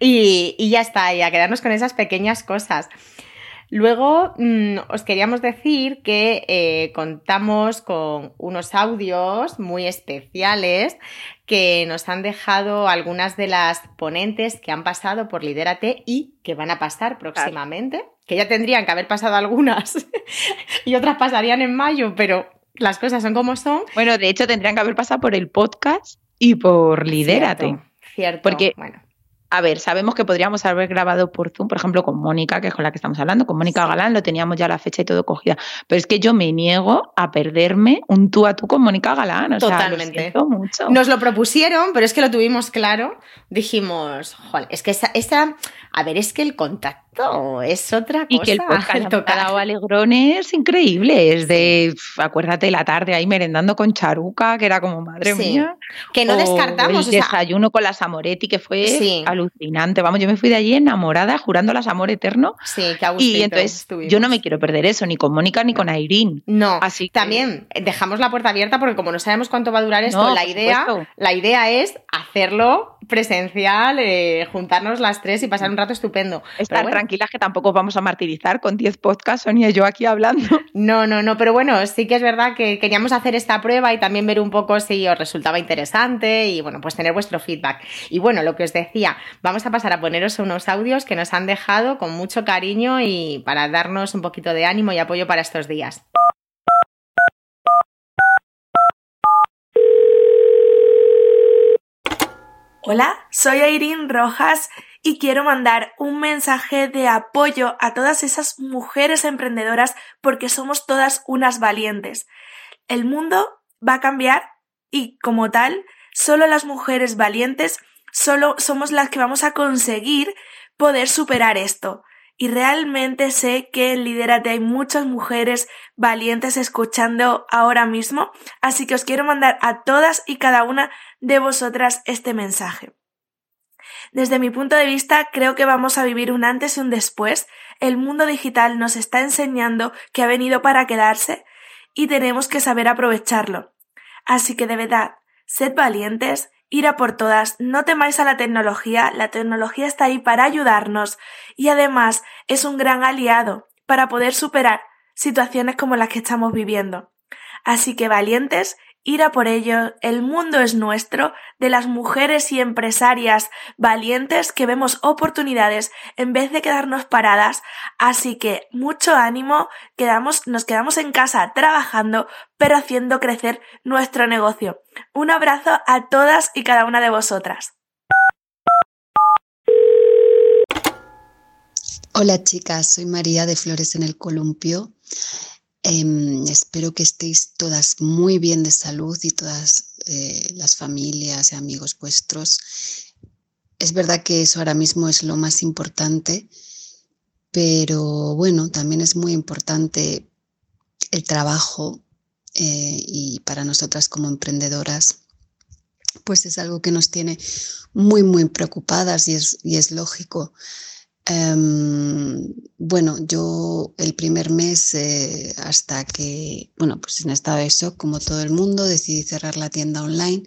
Y, y ya está, y a quedarnos con esas pequeñas cosas. Luego mm, os queríamos decir que eh, contamos con unos audios muy especiales que nos han dejado algunas de las ponentes que han pasado por Lidérate y que van a pasar próximamente, que ya tendrían que haber pasado algunas y otras pasarían en mayo, pero las cosas son como son. Bueno, de hecho tendrían que haber pasado por el podcast y por Lidérate. Cierto, cierto. Porque bueno a ver, sabemos que podríamos haber grabado por Zoom, por ejemplo, con Mónica, que es con la que estamos hablando, con Mónica Galán, lo teníamos ya la fecha y todo cogida. Pero es que yo me niego a perderme un tú a tú con Mónica Galán. O Totalmente. Sea, lo mucho. Nos lo propusieron, pero es que lo tuvimos claro. Dijimos, joder, es que esa a ver, es que el contacto es otra cosa. Y que el podcast tocado alegrones increíbles, de, acuérdate, la tarde ahí merendando con charuca, que era como, madre mía. Que no descartamos. El desayuno con la Samoretti, que fue alucinante. Vamos, yo me fui de allí enamorada, jurando las amor eterno. Sí, qué Y entonces yo no me quiero perder eso, ni con Mónica ni con Airín. No, así también dejamos la puerta abierta porque como no sabemos cuánto va a durar esto, la, idea, la idea es hacerlo presencial, eh, juntarnos las tres y pasar un rato estupendo. Estar tranquilas que tampoco vamos a martirizar con 10 podcasts, Sonia y yo aquí hablando. No, no, no, pero bueno, sí que es verdad que queríamos hacer esta prueba y también ver un poco si os resultaba interesante y bueno, pues tener vuestro feedback. Y bueno, lo que os decía, vamos a pasar a poneros unos audios que nos han dejado con mucho cariño y para darnos un poquito de ánimo y apoyo para estos días. Hola, soy Airín Rojas y quiero mandar un mensaje de apoyo a todas esas mujeres emprendedoras porque somos todas unas valientes. El mundo va a cambiar y como tal, solo las mujeres valientes solo somos las que vamos a conseguir poder superar esto. Y realmente sé que en Liderate hay muchas mujeres valientes escuchando ahora mismo, así que os quiero mandar a todas y cada una de vosotras este mensaje. Desde mi punto de vista, creo que vamos a vivir un antes y un después. El mundo digital nos está enseñando que ha venido para quedarse y tenemos que saber aprovecharlo. Así que de verdad, sed valientes, ir a por todas, no temáis a la tecnología, la tecnología está ahí para ayudarnos y además es un gran aliado para poder superar situaciones como las que estamos viviendo. Así que valientes ir a por ello, el mundo es nuestro, de las mujeres y empresarias valientes que vemos oportunidades en vez de quedarnos paradas, así que mucho ánimo, nos quedamos en casa trabajando, pero haciendo crecer nuestro negocio. Un abrazo a todas y cada una de vosotras. Hola chicas, soy María de Flores en el Columpio Em, espero que estéis todas muy bien de salud y todas eh, las familias y amigos vuestros. Es verdad que eso ahora mismo es lo más importante, pero bueno, también es muy importante el trabajo eh, y para nosotras como emprendedoras, pues es algo que nos tiene muy, muy preocupadas y es, y es lógico. Em, bueno, yo el primer mes eh, hasta que, bueno, pues en estado de shock como todo el mundo, decidí cerrar la tienda online,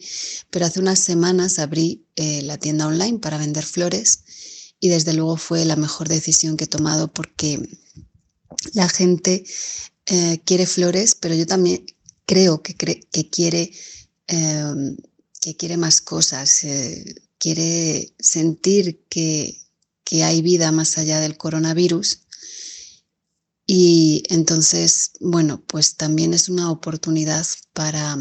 pero hace unas semanas abrí eh, la tienda online para vender flores y desde luego fue la mejor decisión que he tomado porque la gente eh, quiere flores, pero yo también creo que, que quiere, em, que quiere más cosas, quiere sentir que que hay vida más allá del coronavirus. Y entonces, bueno, pues también es una oportunidad para,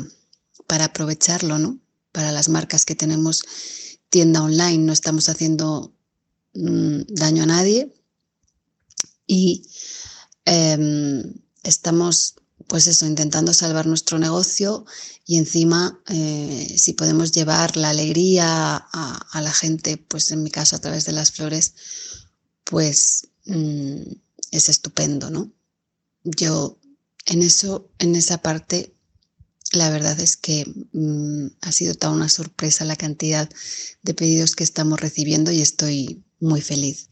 para aprovecharlo, ¿no? Para las marcas que tenemos tienda online, no estamos haciendo mm, daño a nadie y em, estamos pues eso, intentando salvar nuestro negocio y encima eh, si podemos llevar la alegría a, la gente, pues en mi caso a través de las flores, pues mm, es estupendo, ¿no? Yo en eso, en esa parte, la verdad es que mm, ha sido toda una sorpresa la cantidad de pedidos que estamos recibiendo y estoy muy feliz.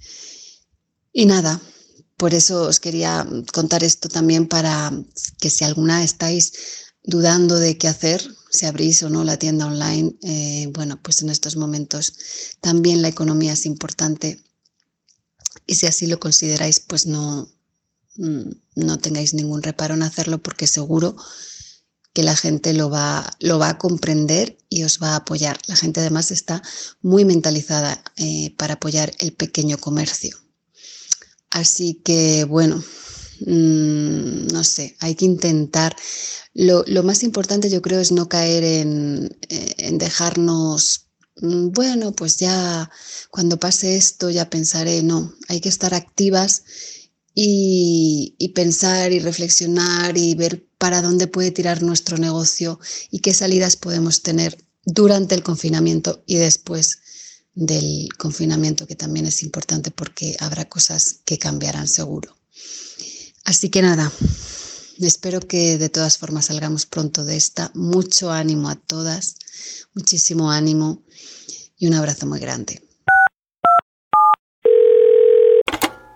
Y nada, por eso os quería contar esto también para que si alguna estáis dudando de qué hacer, si abrís o no la tienda online, eh, bueno, pues en estos momentos también la economía es importante y si así lo consideráis, pues no, mm, no tengáis ningún reparo en hacerlo porque seguro que la gente lo va, lo va a comprender y os va a apoyar. La gente además está muy mentalizada eh, para apoyar el pequeño comercio. Así que bueno, mm, no sé, hay que intentar. Lo, más importante yo creo es no caer en, eh, dejarnos, mm, bueno, pues ya cuando pase esto ya pensaré, no, hay que estar activas y, y, pensar y reflexionar y ver para dónde puede tirar nuestro negocio y qué salidas podemos tener durante el confinamiento y después del confinamiento, que también es importante porque habrá cosas que cambiarán seguro. Así que nada, espero que de todas formas salgamos pronto de esta. Mucho ánimo a todas, muchísimo ánimo y un abrazo muy grande.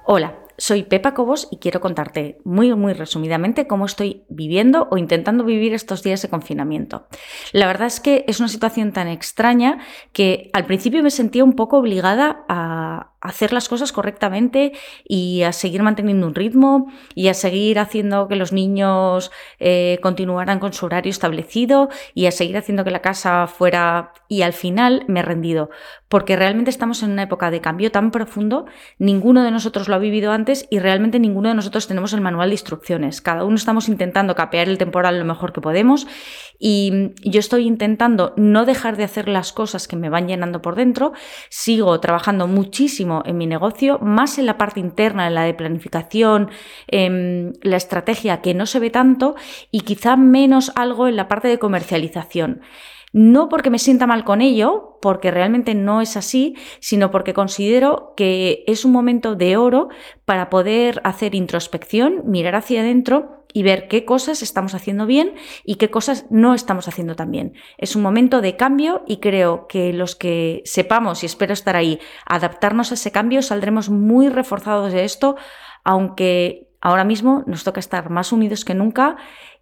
Hola. Soy Pepa Cobos y quiero contarte muy, muy resumidamente cómo estoy viviendo o intentando vivir estos días de confinamiento. La verdad es que es una situación tan extraña que al principio me sentía un poco obligada a hacer las cosas correctamente y a seguir manteniendo un ritmo y a seguir haciendo que los niños eh, continuaran con su horario establecido y a seguir haciendo que la casa fuera y al final me he rendido porque realmente estamos en una época de cambio tan profundo, ninguno de nosotros lo ha vivido antes y realmente ninguno de nosotros tenemos el manual de instrucciones. Cada uno estamos intentando capear el temporal lo mejor que podemos y yo estoy intentando no dejar de hacer las cosas que me van llenando por dentro, sigo trabajando muchísimo en mi negocio, más en la parte interna, en la de planificación, en la estrategia que no se ve tanto y quizá menos algo en la parte de comercialización. No porque me sienta mal con ello, porque realmente no es así, sino porque considero que es un momento de oro para poder hacer introspección, mirar hacia adentro y ver qué cosas estamos haciendo bien y qué cosas no estamos haciendo tan bien. Es un momento de cambio y creo que los que sepamos, y espero estar ahí, adaptarnos a ese cambio, saldremos muy reforzados de esto, aunque ahora mismo nos toca estar más unidos que nunca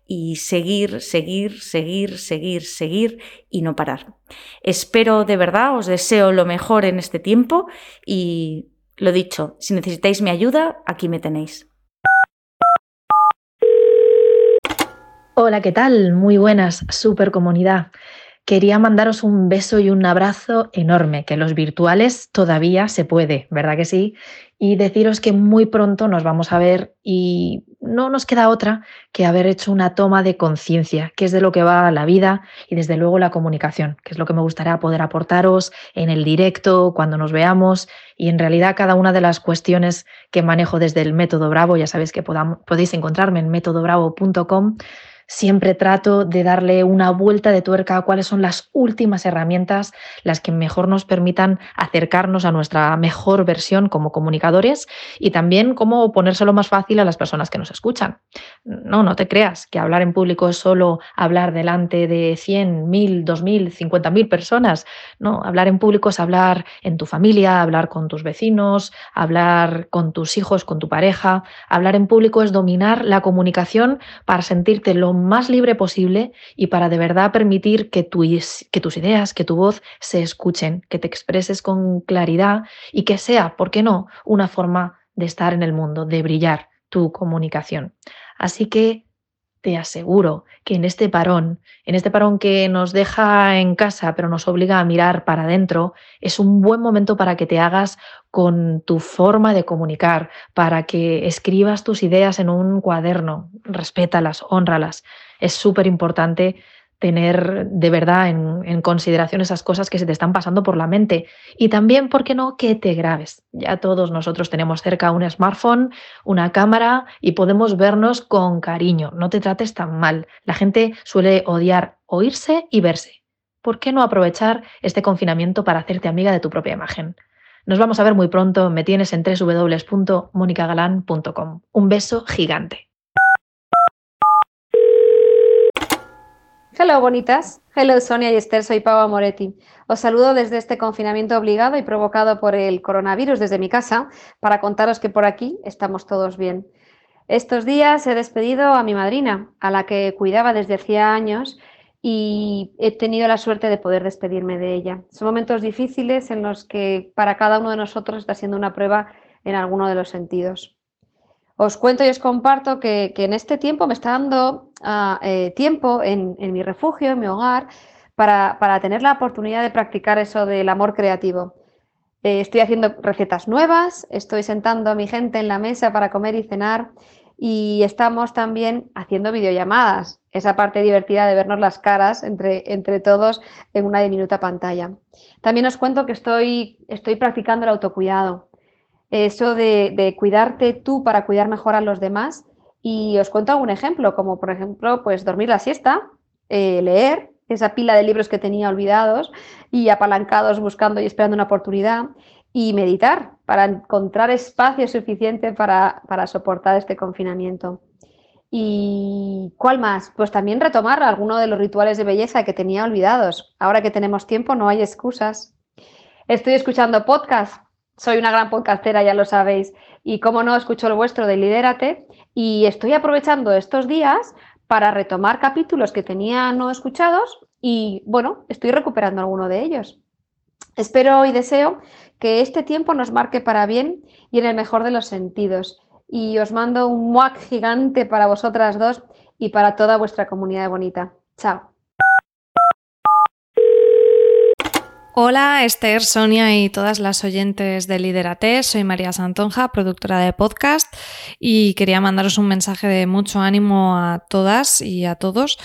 y seguir, seguir, seguir, seguir, seguir y no parar. Espero de verdad, os deseo lo mejor en este tiempo y lo dicho, si necesitáis mi ayuda, aquí me tenéis. Hola, ¿qué tal? Muy buenas, super comunidad. Quería mandaros un beso y un abrazo enorme, que los virtuales todavía se puede, ¿verdad que sí? Y deciros que muy pronto nos vamos a ver y no nos queda otra que haber hecho una toma de conciencia, que es de lo que va la vida y desde luego la comunicación, que es lo que me gustaría poder aportaros en el directo, cuando nos veamos y en realidad cada una de las cuestiones que manejo desde el método Bravo, ya sabéis que podéis encontrarme en métodobravo.com Siempre trato de darle una vuelta de tuerca a cuáles son las últimas herramientas, las que mejor nos permitan acercarnos a nuestra mejor versión como comunicadores y también cómo ponérselo más fácil a las personas que nos escuchan. No, no te creas que hablar en público es solo hablar delante de 100, 1000, 2000, 50.000 personas. No, hablar en público es hablar en tu familia, hablar con tus vecinos, hablar con tus hijos, con tu pareja. Hablar en público es dominar la comunicación para sentirte lo más libre posible y para de verdad permitir que, tus ideas, que tu voz se escuchen, que te expreses con claridad y que sea, ¿por qué no?, una forma de estar en el mundo, de brillar tu comunicación. Así que te aseguro que en este parón, en este parón que nos deja en casa pero nos obliga a mirar para adentro, es un buen momento para que te hagas con tu forma de comunicar, para que escribas tus ideas en un cuaderno, respétalas, honralas. Es súper importante tener de verdad en, consideración esas cosas que se te están pasando por la mente. Y también, ¿por qué no?, que te grabes. Ya todos nosotros tenemos cerca un smartphone, una cámara y podemos vernos con cariño. No te trates tan mal. La gente suele odiar oírse y verse. ¿Por qué no aprovechar este confinamiento para hacerte amiga de tu propia imagen? Nos vamos a ver muy pronto. Me tienes en www.monicagalan.com. Un beso gigante. Hello, bonitas. Hello, Sonia y Esther. Soy Pau Moretti. Os saludo desde este confinamiento obligado y provocado por el coronavirus desde mi casa para contaros que por aquí estamos todos bien. Estos días he despedido a mi madrina, a la que cuidaba desde hacía años y he tenido la suerte de poder despedirme de ella. Son momentos difíciles en los que para cada uno de nosotros está siendo una prueba en alguno de los sentidos. Os cuento y os comparto que, en este tiempo me está dando ah, eh, tiempo en, mi refugio, en mi hogar, para, tener la oportunidad de practicar eso del amor creativo. Eh, estoy haciendo recetas nuevas, estoy sentando a mi gente en la mesa para comer y cenar y estamos también haciendo videollamadas, esa parte divertida de vernos las caras entre, todos en una diminuta pantalla. También os cuento que estoy practicando el autocuidado eso de, cuidarte tú para cuidar mejor a los demás. Y os cuento algún ejemplo, como por ejemplo, pues dormir la siesta, eh, leer esa pila de libros que tenía olvidados y apalancados buscando y esperando una oportunidad, y meditar para encontrar espacio suficiente para, para soportar este confinamiento. ¿Y cuál más? Pues también retomar alguno de los rituales de belleza que tenía olvidados. Ahora que tenemos tiempo, no hay excusas. Estoy escuchando podcast soy una gran podcastera, ya lo sabéis, y como no, escucho el vuestro de Lidérate y estoy aprovechando estos días para retomar capítulos que tenía no escuchados y bueno, estoy recuperando alguno de ellos. Espero y deseo que este tiempo nos marque para bien y en el mejor de los sentidos. Y os mando un muac gigante para vosotras dos y para toda vuestra comunidad bonita. Chao. Hola Esther, Sonia y todas las oyentes de Liderate. Soy María Santonja, productora de podcast y quería mandaros un mensaje de mucho ánimo a todas y a todos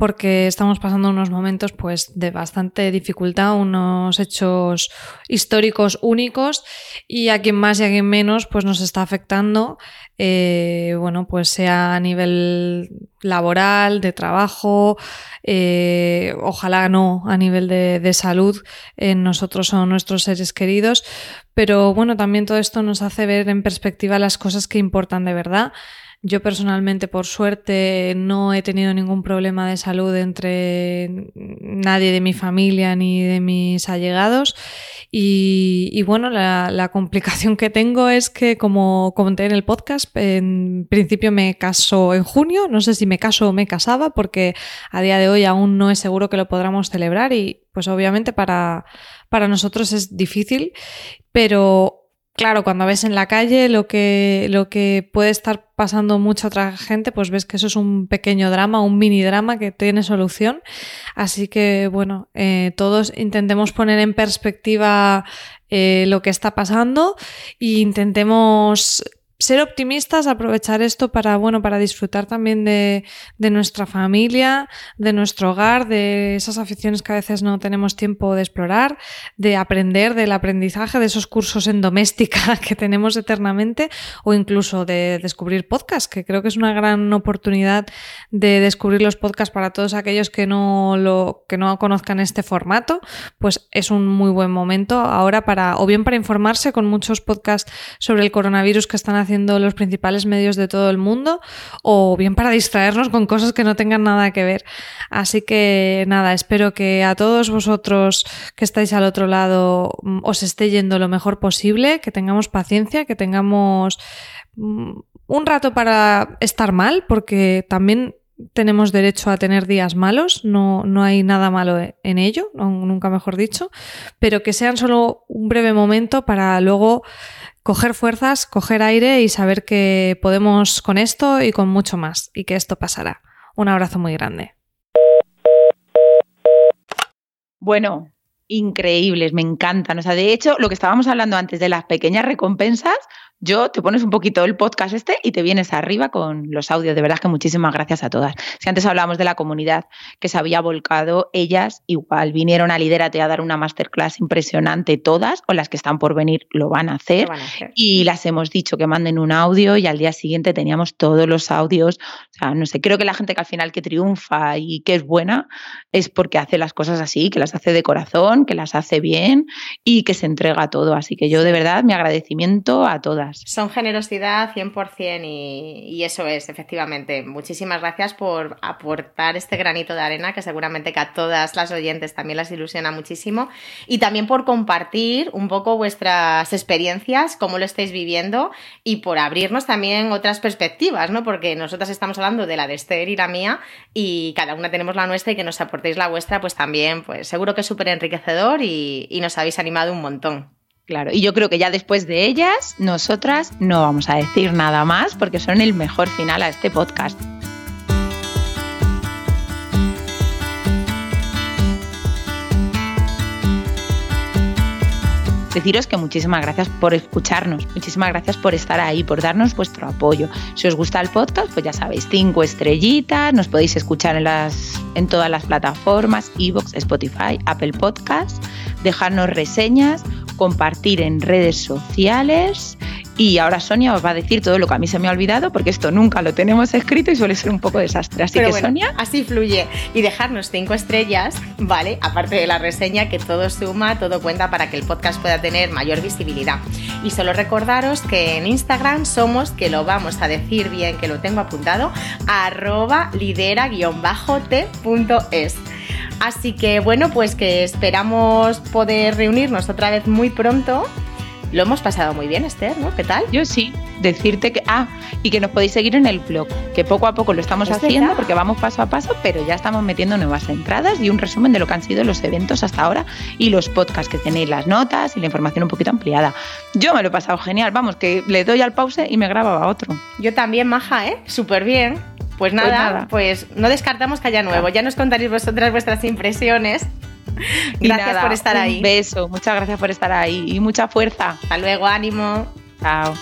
porque estamos pasando unos momentos pues de bastante dificultad, unos hechos históricos únicos y a quien más y a quien menos pues nos está afectando, eh, bueno, pues sea a nivel laboral, de trabajo, eh, ojalá no a nivel de, salud en nosotros o nuestros seres queridos, pero bueno, también todo esto nos hace ver en perspectiva las cosas que importan de verdad. Yo personalmente, por suerte, no he tenido ningún problema de salud entre nadie de mi familia ni de mis allegados. Y, bueno, la, complicación que tengo es que, como comenté en el podcast, en principio me caso en junio. No sé si me caso o me casaba, porque a día de hoy aún no es seguro que lo podamos celebrar. Y pues obviamente para, para nosotros es difícil, pero claro, cuando ves en la calle lo que, lo que puede estar pasando mucha otra gente, pues ves que eso es un pequeño drama, un mini drama que tiene solución. Así que, bueno, eh, todos intentemos poner en perspectiva eh, lo que está pasando e intentemos ser optimistas, aprovechar esto para, bueno, para disfrutar también de, nuestra familia, de nuestro hogar, de esas aficiones que a veces no tenemos tiempo de explorar, de aprender, del aprendizaje, de esos cursos en doméstica que tenemos eternamente, o incluso de descubrir podcasts, que creo que es una gran oportunidad de descubrir los podcasts para todos aquellos que no lo, que no conozcan este formato, pues es un muy buen momento ahora para, o bien para informarse con muchos podcasts sobre el coronavirus que están haciendo haciendo los principales medios de todo el mundo o bien para distraernos con cosas que no tengan nada que ver. Así que nada, espero que a todos vosotros que estáis al otro lado mm, os esté yendo lo mejor posible, que tengamos paciencia, que tengamos mm, un rato para estar mal, porque también tenemos derecho a tener días malos, no, no, hay nada malo en ello, nunca mejor dicho, pero que sean solo un breve momento para luego coger fuerzas, coger aire y saber que podemos con esto y con mucho más y que esto pasará. Un abrazo muy grande. Bueno, increíbles, me encantan. O sea, de hecho, lo que estábamos hablando antes de las pequeñas recompensas, yo te pones un poquito el podcast este y te vienes arriba con los audios. De verdad que muchísimas gracias a todas. Si antes hablábamos de la comunidad que se había volcado, ellas igual vinieron a Lidérate a dar una masterclass impresionante, todas, o las que están por venir lo van a hacer. Van a hacer. Y las hemos dicho que manden un audio y al día siguiente teníamos todos los audios. O sea, no sé, creo que la gente que al final que triunfa y que es buena es porque hace las cosas así, que las hace de corazón, que las hace bien y que se entrega todo. Así que yo de verdad mi agradecimiento a todas. Son generosidad 100% y, y eso es, efectivamente. Muchísimas gracias por aportar este granito de arena que seguramente a todas las oyentes también las ilusiona muchísimo y también por compartir un poco vuestras experiencias, cómo lo estáis viviendo y por abrirnos también otras perspectivas, ¿no? Porque nosotras estamos hablando de la de Esther y la mía y cada una tenemos la nuestra y que nos aportéis la vuestra, pues también, pues seguro que es súper enriquecedor y, y nos habéis animado un montón. Claro, y yo creo que ya después de ellas, nosotras no vamos a decir nada más porque son el mejor final a este podcast. deciros que muchísimas gracias por escucharnos, muchísimas gracias por estar ahí, por darnos vuestro apoyo. Si os gusta el podcast, pues ya sabéis, cinco estrellitas, nos podéis escuchar en, las, en todas las plataformas, Evox, Spotify, Apple Podcasts, dejarnos reseñas, compartir en redes sociales y ahora Sonia os va a decir todo lo que a mí se me ha olvidado, porque esto nunca lo tenemos escrito y suele ser un poco desastre. Así que Sonia. Así fluye. Y dejarnos cinco estrellas, ¿vale? Aparte de la reseña, que todo suma, todo cuenta para que el podcast pueda tener mayor visibilidad. Y solo recordaros que en Instagram somos, que lo vamos a decir bien, que lo tengo apuntado, arroba lidera-t.es. Así que bueno, pues que esperamos poder reunirnos otra vez muy pronto lo hemos pasado muy bien, Esther, ¿no? ¿Qué tal? Yo sí. Decirte que. Ah, y que nos podéis seguir en el blog, que poco a poco lo estamos haciendo porque vamos paso a paso, pero ya estamos metiendo nuevas entradas y un resumen de lo que han sido los eventos hasta ahora y los podcasts que tenéis, las notas y la información un poquito ampliada. Yo me lo he pasado genial, vamos, que le doy al pause y me grababa otro. Yo también, maja, ¿eh? Súper bien. Pues, pues nada, pues no descartamos que haya nuevo. Ya nos contaréis vosotras vuestras impresiones gracias por estar ahí. Un beso, muchas gracias por estar ahí y mucha fuerza. Hasta luego, ánimo. Chao.